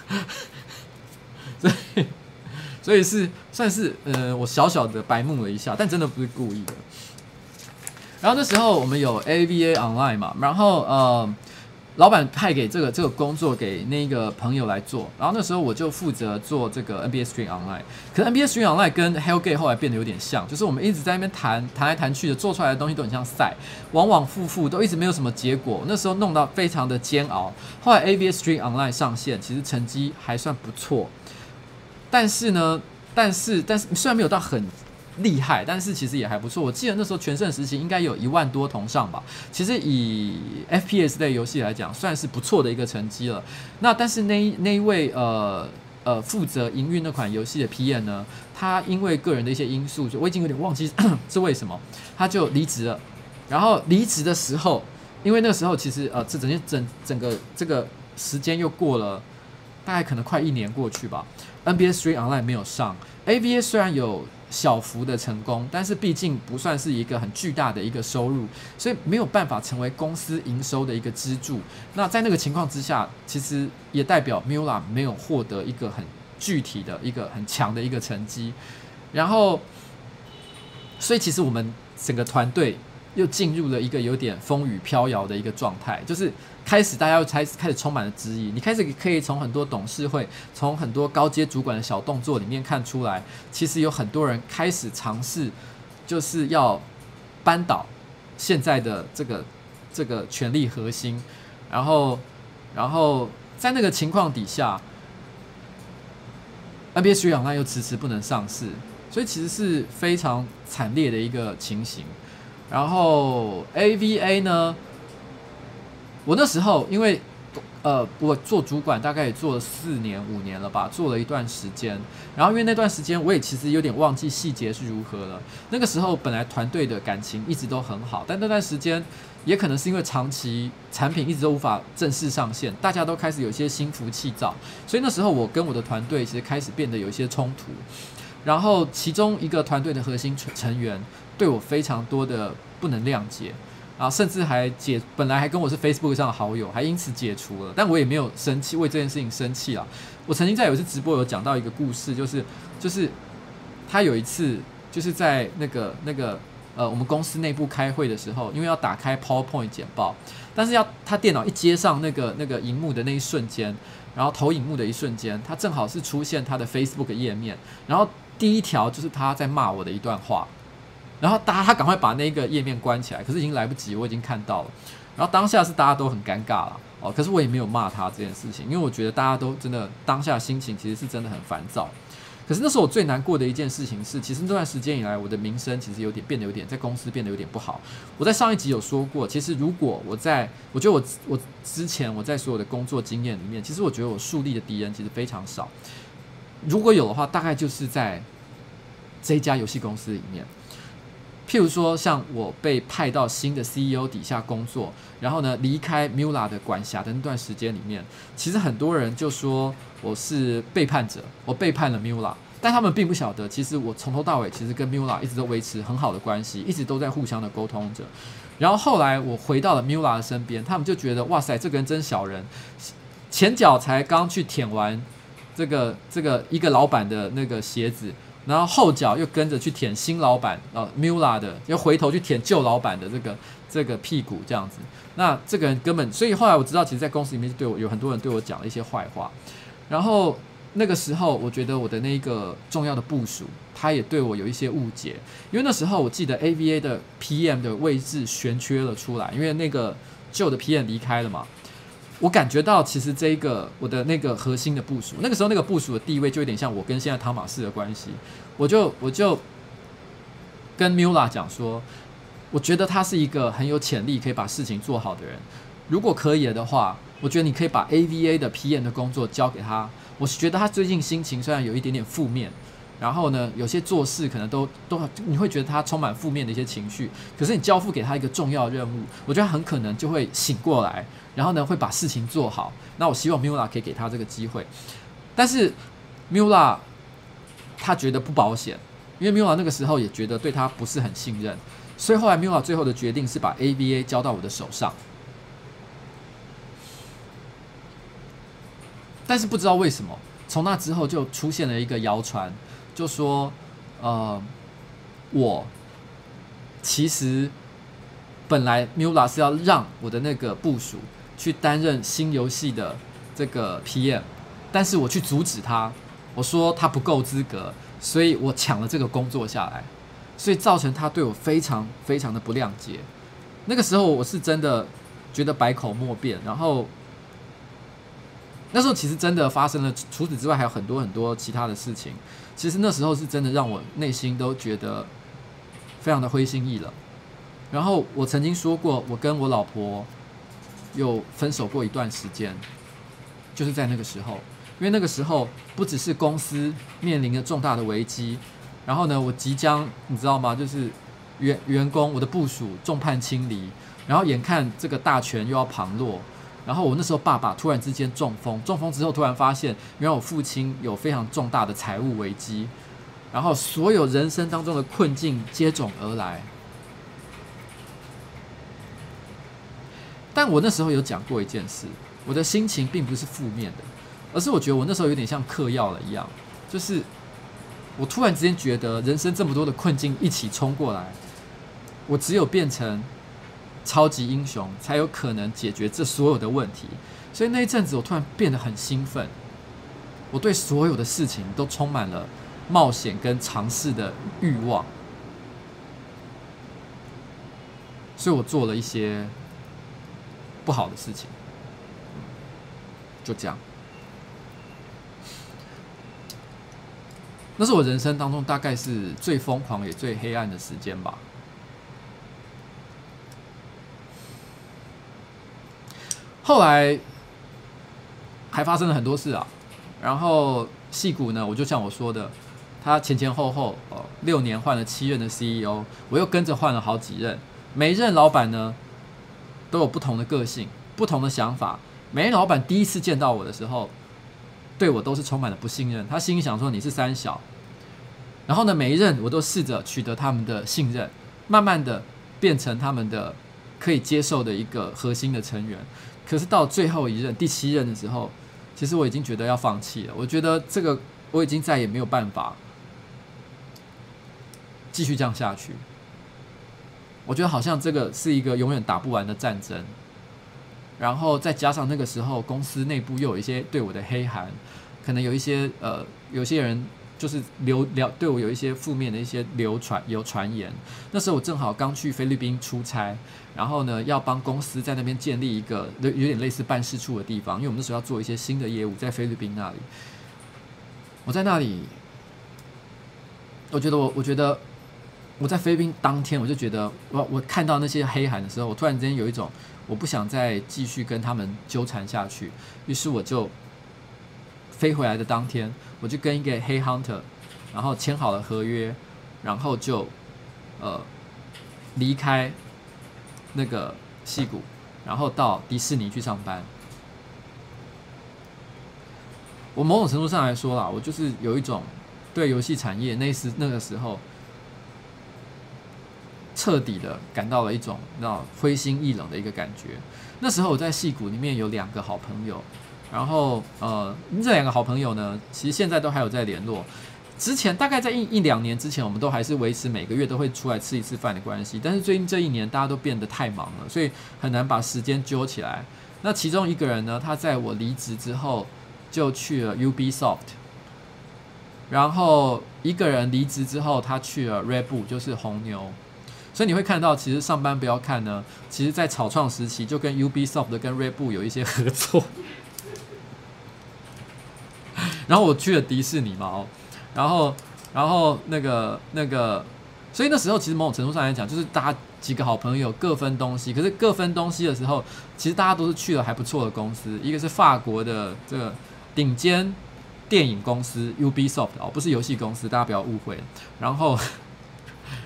所以所以是算是呃我小小的白目了一下，但真的不是故意的。然后那时候我们有 AVA Online 嘛，然后呃。老板派给这个这个工作给那个朋友来做，然后那时候我就负责做这个 NBA Stream Online。可是 NBA Stream Online 跟 Hellgate 后来变得有点像，就是我们一直在那边谈谈来谈去的，做出来的东西都很像赛，往往复复都一直没有什么结果。那时候弄到非常的煎熬。后来 ABA Stream Online 上线，其实成绩还算不错，但是呢，但是但是虽然没有到很。厉害，但是其实也还不错。我记得那时候全盛时期应该有一万多同上吧。其实以 FPS 类游戏来讲，算是不错的一个成绩了。那但是那那一位呃呃负责营运那款游戏的 PM 呢，他因为个人的一些因素，就我已经有点忘记 是为什么，他就离职了。然后离职的时候，因为那时候其实呃这整件整整个这个时间又过了大概可能快一年过去吧。NBA Stream Online 没有上，AVA 虽然有。小幅的成功，但是毕竟不算是一个很巨大的一个收入，所以没有办法成为公司营收的一个支柱。那在那个情况之下，其实也代表 Mula 没有获得一个很具体的一个很强的一个成绩。然后，所以其实我们整个团队又进入了一个有点风雨飘摇的一个状态，就是。开始，大家又开始开始充满了质疑。你开始可以从很多董事会、从很多高阶主管的小动作里面看出来，其实有很多人开始尝试，就是要扳倒现在的这个这个权力核心。然后，然后在那个情况底下，NBA Stream Online 又迟迟不能上市，所以其实是非常惨烈的一个情形。然后 AVA 呢？我那时候，因为，呃，我做主管大概也做了四年五年了吧，做了一段时间。然后因为那段时间，我也其实有点忘记细节是如何了。那个时候本来团队的感情一直都很好，但那段时间也可能是因为长期产品一直都无法正式上线，大家都开始有些心浮气躁，所以那时候我跟我的团队其实开始变得有一些冲突。然后其中一个团队的核心成员对我非常多的不能谅解。啊，甚至还解，本来还跟我是 Facebook 上的好友，还因此解除了。但我也没有生气，为这件事情生气了。我曾经在有一次直播有讲到一个故事，就是就是他有一次就是在那个那个呃我们公司内部开会的时候，因为要打开 PowerPoint 简报，但是要他电脑一接上那个那个荧幕的那一瞬间，然后投影幕的一瞬间，他正好是出现他的 Facebook 页面，然后第一条就是他在骂我的一段话。然后大家他赶快把那个页面关起来，可是已经来不及，我已经看到了。然后当下是大家都很尴尬了哦，可是我也没有骂他这件事情，因为我觉得大家都真的当下心情其实是真的很烦躁。可是那时候我最难过的一件事情是，其实那段时间以来我的名声其实有点变得有点在公司变得有点不好。我在上一集有说过，其实如果我在我觉得我我之前我在所有的工作经验里面，其实我觉得我树立的敌人其实非常少。如果有的话，大概就是在这家游戏公司里面。譬如说，像我被派到新的 CEO 底下工作，然后呢离开 Mula 的管辖的那段时间里面，其实很多人就说我是背叛者，我背叛了 Mula，但他们并不晓得，其实我从头到尾其实跟 Mula 一直都维持很好的关系，一直都在互相的沟通着。然后后来我回到了 Mula 的身边，他们就觉得哇塞，这个人真小人，前脚才刚去舔完这个这个一个老板的那个鞋子。然后后脚又跟着去舔新老板呃 Mula 的，又回头去舔旧老板的这个这个屁股这样子。那这个人根本，所以后来我知道，其实，在公司里面对我有很多人对我讲了一些坏话。然后那个时候，我觉得我的那一个重要的部署，他也对我有一些误解，因为那时候我记得 AVA 的 PM 的位置悬缺了出来，因为那个旧的 PM 离开了嘛。我感觉到其实这一个我的那个核心的部署，那个时候那个部署的地位就有点像我跟现在汤马士的关系，我就我就跟 Mula 讲说，我觉得他是一个很有潜力可以把事情做好的人，如果可以的话，我觉得你可以把 AVA 的 PM 的工作交给他。我是觉得他最近心情虽然有一点点负面，然后呢，有些做事可能都都你会觉得他充满负面的一些情绪，可是你交付给他一个重要任务，我觉得很可能就会醒过来。然后呢，会把事情做好。那我希望 Mula 可以给他这个机会，但是 Mula 他觉得不保险，因为 Mula 那个时候也觉得对他不是很信任，所以后来 Mula 最后的决定是把 AVA 交到我的手上。但是不知道为什么，从那之后就出现了一个谣传，就说，呃，我其实本来 Mula 是要让我的那个部署。去担任新游戏的这个 PM，但是我去阻止他，我说他不够资格，所以我抢了这个工作下来，所以造成他对我非常非常的不谅解。那个时候我是真的觉得百口莫辩，然后那时候其实真的发生了，除此之外还有很多很多其他的事情。其实那时候是真的让我内心都觉得非常的灰心意冷。然后我曾经说过，我跟我老婆。有分手过一段时间，就是在那个时候，因为那个时候不只是公司面临着重大的危机，然后呢，我即将你知道吗？就是员员工我的部署众叛亲离，然后眼看这个大权又要旁落，然后我那时候爸爸突然之间中风，中风之后突然发现，原来我父亲有非常重大的财务危机，然后所有人生当中的困境接踵而来。但我那时候有讲过一件事，我的心情并不是负面的，而是我觉得我那时候有点像嗑药了一样，就是我突然之间觉得人生这么多的困境一起冲过来，我只有变成超级英雄才有可能解决这所有的问题，所以那一阵子我突然变得很兴奋，我对所有的事情都充满了冒险跟尝试的欲望，所以我做了一些。不好的事情，就这样。那是我人生当中大概是最疯狂也最黑暗的时间吧。后来还发生了很多事啊。然后戏谷呢，我就像我说的，他前前后后哦六年换了七任的 CEO，我又跟着换了好几任，每一任老板呢，都有不同的个性，不同的想法。每一老板第一次见到我的时候，对我都是充满了不信任。他心里想说你是三小。然后呢，每一任我都试着取得他们的信任，慢慢的变成他们的可以接受的一个核心的成员。可是到最后一任，第七任的时候，其实我已经觉得要放弃了。我觉得这个我已经再也没有办法继续这样下去。我觉得好像这个是一个永远打不完的战争，然后再加上那个时候公司内部又有一些对我的黑函，可能有一些呃，有些人就是流流对我有一些负面的一些流传有传言。那时候我正好刚去菲律宾出差，然后呢要帮公司在那边建立一个有有点类似办事处的地方，因为我们那时候要做一些新的业务在菲律宾那里。我在那里，我觉得我我觉得。我在菲律宾当天，我就觉得我我看到那些黑函的时候，我突然之间有一种我不想再继续跟他们纠缠下去，于是我就飞回来的当天，我就跟一个黑 hunter，然后签好了合约，然后就呃离开那个戏谷，然后到迪士尼去上班。我某种程度上来说啦，我就是有一种对游戏产业那时那个时候。彻底的感到了一种那灰心意冷的一个感觉。那时候我在戏谷里面有两个好朋友，然后呃，这两个好朋友呢，其实现在都还有在联络。之前大概在一一两年之前，我们都还是维持每个月都会出来吃一次饭的关系。但是最近这一年，大家都变得太忙了，所以很难把时间揪起来。那其中一个人呢，他在我离职之后就去了 Ubisoft。然后一个人离职之后，他去了 Red Bull，就是红牛。所以你会看到，其实上班不要看呢，其实在草创时期就跟 Ubisoft 的跟 Red Bull 有一些合作。然后我去了迪士尼嘛，哦，然后然后那个那个，所以那时候其实某种程度上来讲，就是大家几个好朋友各分东西。可是各分东西的时候，其实大家都是去了还不错的公司，一个是法国的这个顶尖电影公司 Ubisoft 哦，不是游戏公司，大家不要误会。然后。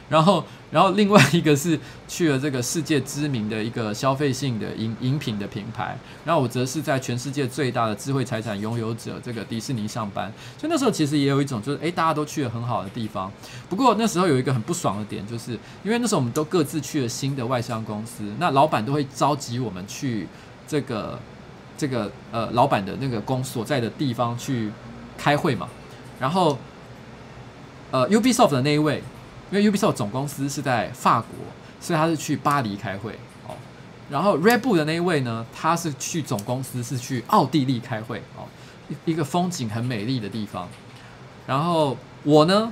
然后，然后另外一个是去了这个世界知名的一个消费性的饮饮品的品牌，然后我则是在全世界最大的智慧财产拥有者这个迪士尼上班，所以那时候其实也有一种就是，诶，大家都去了很好的地方。不过那时候有一个很不爽的点，就是因为那时候我们都各自去了新的外商公司，那老板都会召集我们去这个这个呃老板的那个公所在的地方去开会嘛，然后呃 Ubisoft 的那一位。因为 Ubisoft 总公司是在法国，所以他是去巴黎开会哦。然后 Red Bull 的那一位呢，他是去总公司是去奥地利开会哦，一一个风景很美丽的地方。然后我呢，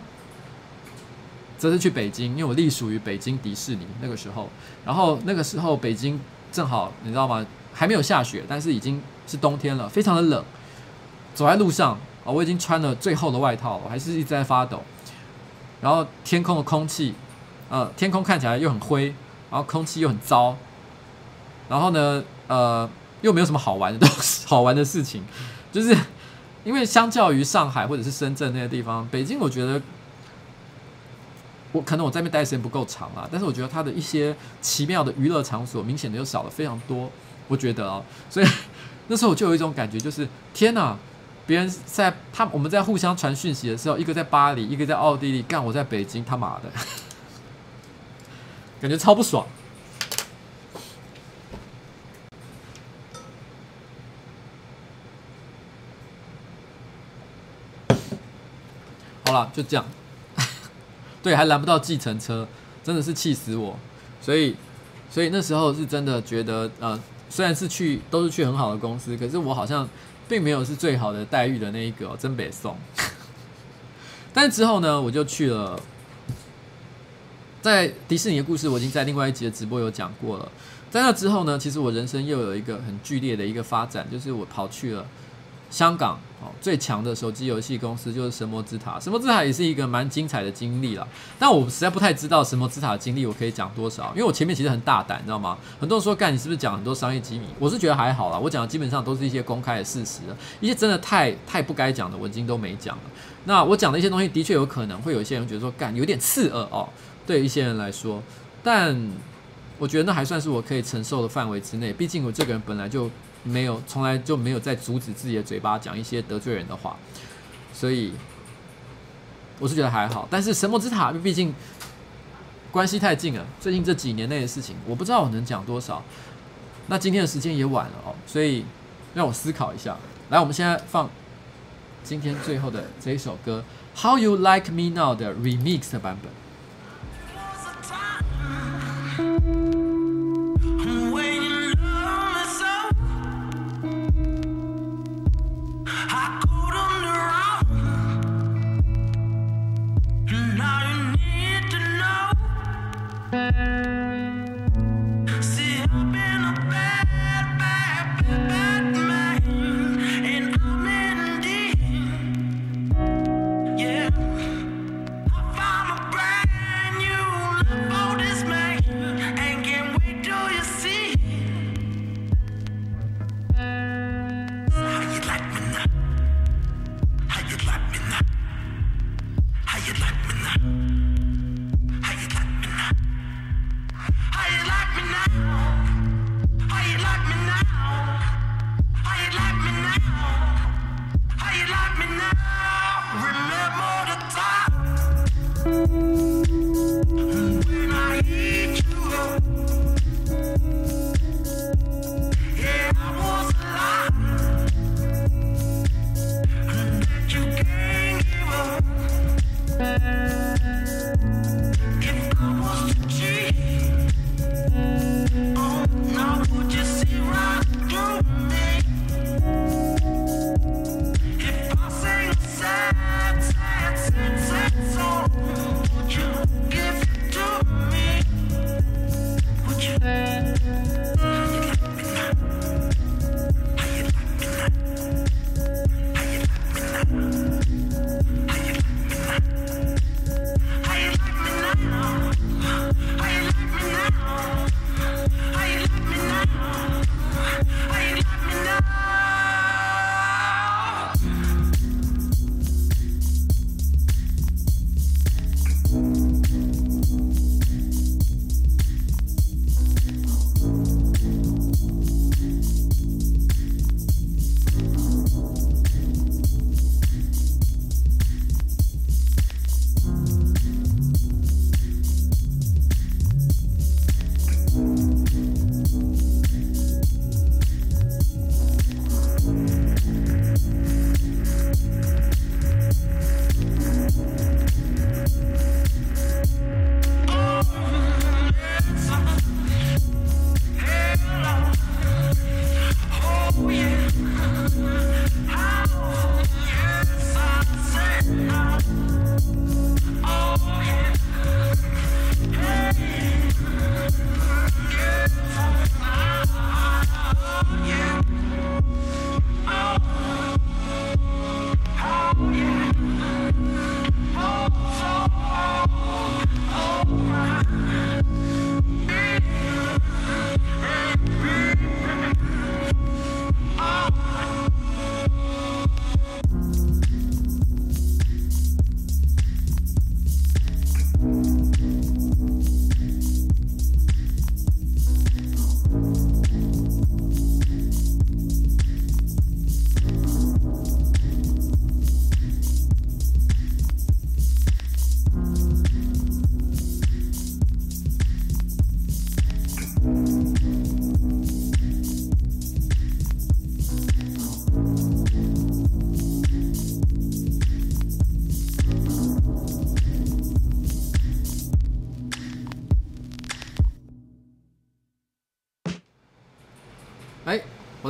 则是去北京，因为我隶属于北京迪士尼那个时候。然后那个时候北京正好你知道吗？还没有下雪，但是已经是冬天了，非常的冷。走在路上哦，我已经穿了最厚的外套，我还是一直在发抖。然后天空的空气，呃，天空看起来又很灰，然后空气又很糟，然后呢，呃，又没有什么好玩的东西，好玩的事情，就是因为相较于上海或者是深圳那些地方，北京我觉得，我可能我在那边待的时间不够长啊，但是我觉得它的一些奇妙的娱乐场所明显的又少了非常多，我觉得啊，所以那时候我就有一种感觉，就是天哪！别人在他我们在互相传讯息的时候，一个在巴黎，一个在奥地利，干我在北京，他妈的，感觉超不爽。好了，就这样。对，还拦不到计程车，真的是气死我。所以，所以那时候是真的觉得，呃，虽然是去都是去很好的公司，可是我好像。并没有是最好的待遇的那一个、真北宋。但之后呢，我就去了，在迪士尼的故事，我已经在另外一集的直播有讲过了。在那之后呢，其实我人生又有一个很剧烈的一个发展，就是我跑去了香港。哦，最强的手机游戏公司就是神魔之塔，神魔之塔也是一个蛮精彩的经历了。但我实在不太知道神魔之塔的经历，我可以讲多少？因为我前面其实很大胆，你知道吗？很多人说干，你是不是讲很多商业机密？我是觉得还好啦，我讲的基本上都是一些公开的事实，一些真的太太不该讲的，我已经都没讲了。那我讲的一些东西，的确有可能会有一些人觉得说干有点刺耳哦，对一些人来说，但我觉得那还算是我可以承受的范围之内，毕竟我这个人本来就。没有，从来就没有在阻止自己的嘴巴讲一些得罪人的话，所以我是觉得还好。但是神魔之塔毕竟关系太近了，最近这几年内的事情，我不知道我能讲多少。那今天的时间也晚了哦，所以让我思考一下。来，我们现在放今天最后的这一首歌《How You Like Me Now》的 Remix 的版本。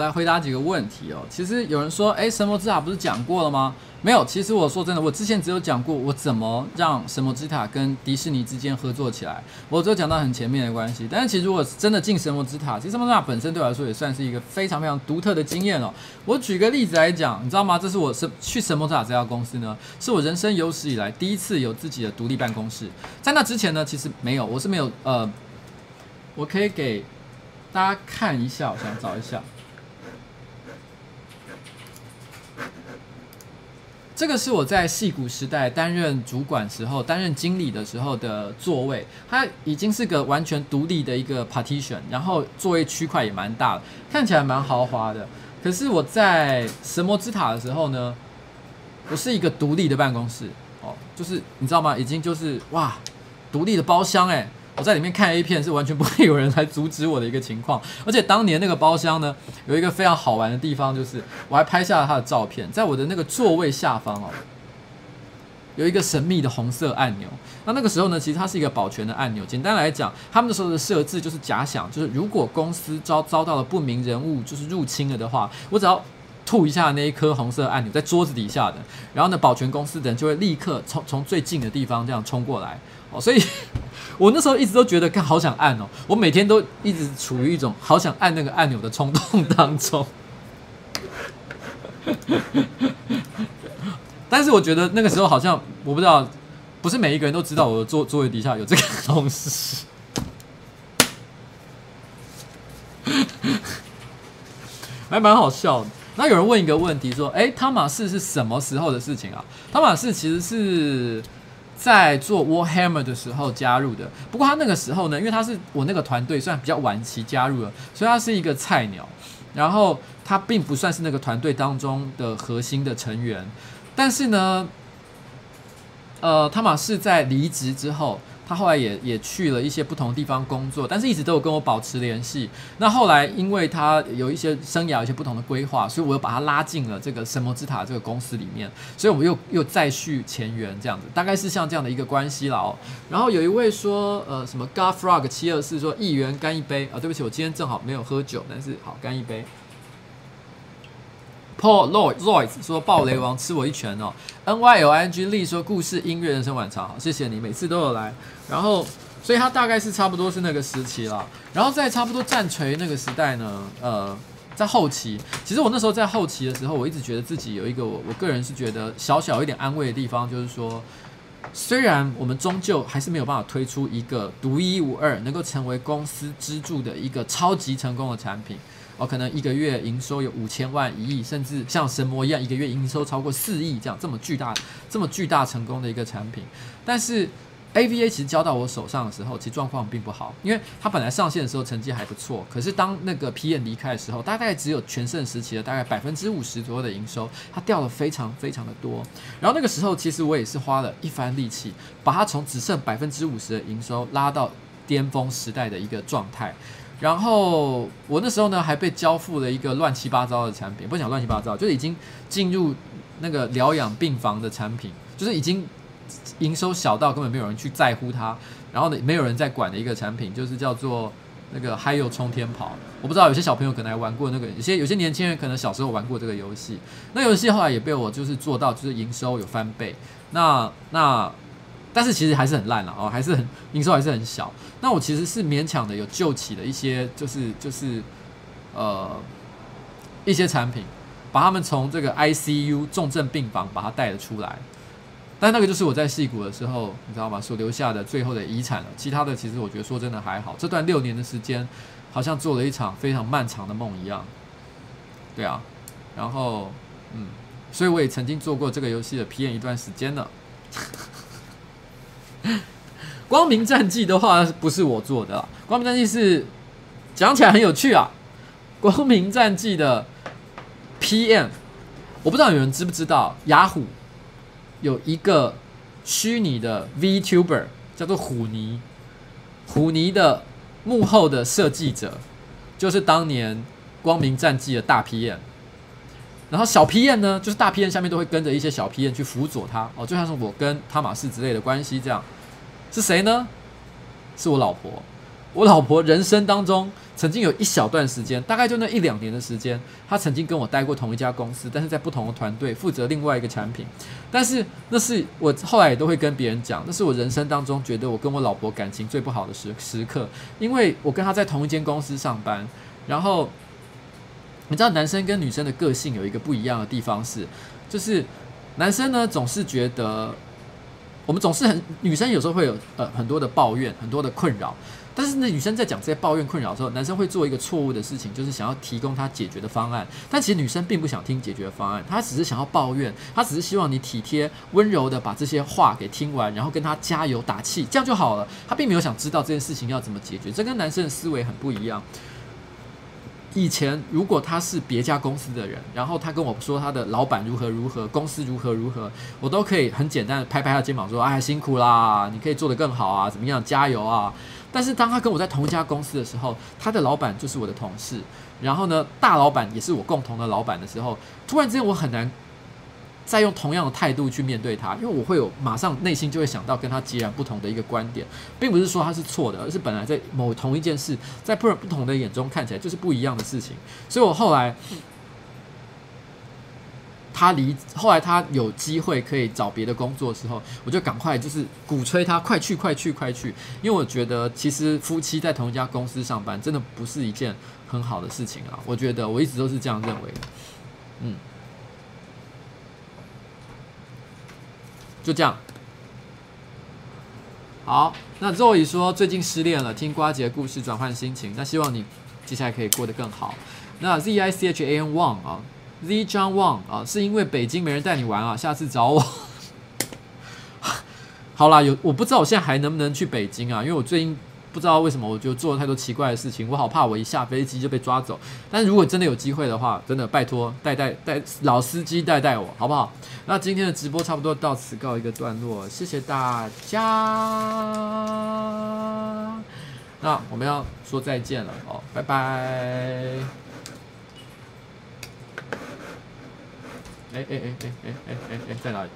来回答几个问题哦。其实有人说，哎，神魔之塔不是讲过了吗？没有。其实我说真的，我之前只有讲过我怎么让神魔之塔跟迪士尼之间合作起来，我只有讲到很前面的关系。但是其实如果真的进神魔之塔，其实神魔之塔本身对我来说也算是一个非常非常独特的经验哦。我举个例子来讲，你知道吗？这是我是去神魔之塔这家公司呢，是我人生有史以来第一次有自己的独立办公室。在那之前呢，其实没有，我是没有呃，我可以给。大家看一下，我想找一下，这个是我在戏骨时代担任主管时候、担任经理的时候的座位，它已经是个完全独立的一个 partition，然后座位区块也蛮大的，看起来蛮豪华的。可是我在神魔之塔的时候呢，我是一个独立的办公室哦，就是你知道吗？已经就是哇，独立的包厢哎。我在里面看 A 片是完全不会有人来阻止我的一个情况，而且当年那个包厢呢，有一个非常好玩的地方，就是我还拍下了他的照片，在我的那个座位下方哦，有一个神秘的红色按钮。那那个时候呢，其实它是一个保全的按钮。简单来讲，他们那时候的设置就是假想，就是如果公司遭遭到了不明人物就是入侵了的话，我只要吐一下那一颗红色按钮在桌子底下的，然后呢，保全公司的人就会立刻从从最近的地方这样冲过来哦，所以。我那时候一直都觉得，看好想按哦，我每天都一直处于一种好想按那个按钮的冲动当中。但是我觉得那个时候好像我不知道，不是每一个人都知道我的座座位底下有这个东西，还蛮好笑的。那有人问一个问题说：“哎，汤马士是什么时候的事情啊？”汤马士其实是。在做 Warhammer 的时候加入的，不过他那个时候呢，因为他是我那个团队，算比较晚期加入了，所以他是一个菜鸟，然后他并不算是那个团队当中的核心的成员，但是呢，呃，汤马士在离职之后。他后来也也去了一些不同的地方工作，但是一直都有跟我保持联系。那后来因为他有一些生涯、有一些不同的规划，所以我又把他拉进了这个神魔之塔这个公司里面，所以我们又又再续前缘这样子，大概是像这样的一个关系了哦。然后有一位说，呃，什么 God Frog 七二四说一元干一杯啊，对不起，我今天正好没有喝酒，但是好干一杯。Paul Lloyd Lloyd 说：“暴雷王吃我一拳哦。”N Y L I N G 力说：“故事音乐人生晚茶好，谢谢你每次都有来。”然后，所以他大概是差不多是那个时期了。然后在差不多战锤那个时代呢，呃，在后期，其实我那时候在后期的时候，我一直觉得自己有一个我我个人是觉得小小一点安慰的地方，就是说，虽然我们终究还是没有办法推出一个独一无二、能够成为公司支柱的一个超级成功的产品。哦，可能一个月营收有五千万、一亿，甚至像神魔一样，一个月营收超过四亿，这样这么巨大、这么巨大成功的一个产品。但是 AVA 其实交到我手上的时候，其实状况并不好，因为它本来上线的时候成绩还不错，可是当那个 PM 离开的时候，大概只有全盛时期的大概百分之五十左右的营收，它掉了非常非常的多。然后那个时候，其实我也是花了一番力气，把它从只剩百分之五十的营收拉到巅峰时代的一个状态。然后我那时候呢，还被交付了一个乱七八糟的产品，不想乱七八糟，就是已经进入那个疗养病房的产品，就是已经营收小到根本没有人去在乎它，然后呢，没有人在管的一个产品，就是叫做那个《嗨呦冲天跑》。我不知道有些小朋友可能还玩过那个，有些有些年轻人可能小时候玩过这个游戏。那游戏后来也被我就是做到，就是营收有翻倍。那那。但是其实还是很烂了哦，还是很营收还是很小。那我其实是勉强的有救起的一些，就是就是呃一些产品，把他们从这个 ICU 重症病房把它带了出来。但那个就是我在矽谷的时候，你知道吗？所留下的最后的遗产了。其他的其实我觉得说真的还好。这段六年的时间，好像做了一场非常漫长的梦一样。对啊，然后嗯，所以我也曾经做过这个游戏的 PM 一段时间了。光明战记的话不是我做的，光明战记是讲起来很有趣啊。光明战记的 PM，我不知道有人知不知道，雅虎有一个虚拟的 VTuber 叫做虎尼，虎尼的幕后的设计者就是当年光明战记的大 PM，然后小 PM 呢，就是大 PM 下面都会跟着一些小 PM 去辅佐他哦，就像是我跟汤玛士之类的关系这样。是谁呢？是我老婆。我老婆人生当中曾经有一小段时间，大概就那一两年的时间，她曾经跟我待过同一家公司，但是在不同的团队负责另外一个产品。但是那是我后来也都会跟别人讲，那是我人生当中觉得我跟我老婆感情最不好的时时刻，因为我跟她在同一间公司上班，然后你知道男生跟女生的个性有一个不一样的地方是，就是男生呢总是觉得。我们总是很女生有时候会有呃很多的抱怨，很多的困扰，但是呢，女生在讲这些抱怨困扰的时候，男生会做一个错误的事情，就是想要提供他解决的方案。但其实女生并不想听解决方案，她只是想要抱怨，她只是希望你体贴温柔的把这些话给听完，然后跟她加油打气，这样就好了。她并没有想知道这件事情要怎么解决，这跟男生的思维很不一样。以前如果他是别家公司的人，然后他跟我说他的老板如何如何，公司如何如何，我都可以很简单的拍拍他肩膀说：“哎，辛苦啦，你可以做得更好啊，怎么样，加油啊！”但是当他跟我在同一家公司的时候，他的老板就是我的同事，然后呢，大老板也是我共同的老板的时候，突然之间我很难。再用同样的态度去面对他，因为我会有马上内心就会想到跟他截然不同的一个观点，并不是说他是错的，而是本来在某同一件事，在不不同的眼中看起来就是不一样的事情。所以我后来他离后来他有机会可以找别的工作的时候，我就赶快就是鼓吹他快去快去快去，因为我觉得其实夫妻在同一家公司上班真的不是一件很好的事情啊。我觉得我一直都是这样认为的，嗯。就这样，好。那 Zoe 说最近失恋了，听瓜姐的故事转换心情。那希望你接下来可以过得更好。那 Z I C H A N Wang 啊，Z John Wang 啊，是因为北京没人带你玩啊，下次找我。好啦，有我不知道我现在还能不能去北京啊，因为我最近。不知道为什么，我就做了太多奇怪的事情，我好怕我一下飞机就被抓走。但是如果真的有机会的话，真的拜托带带带老司机带带我，好不好？那今天的直播差不多到此告一个段落，谢谢大家。那我们要说再见了哦，拜拜。哎哎哎哎哎哎哎哎，在哪里？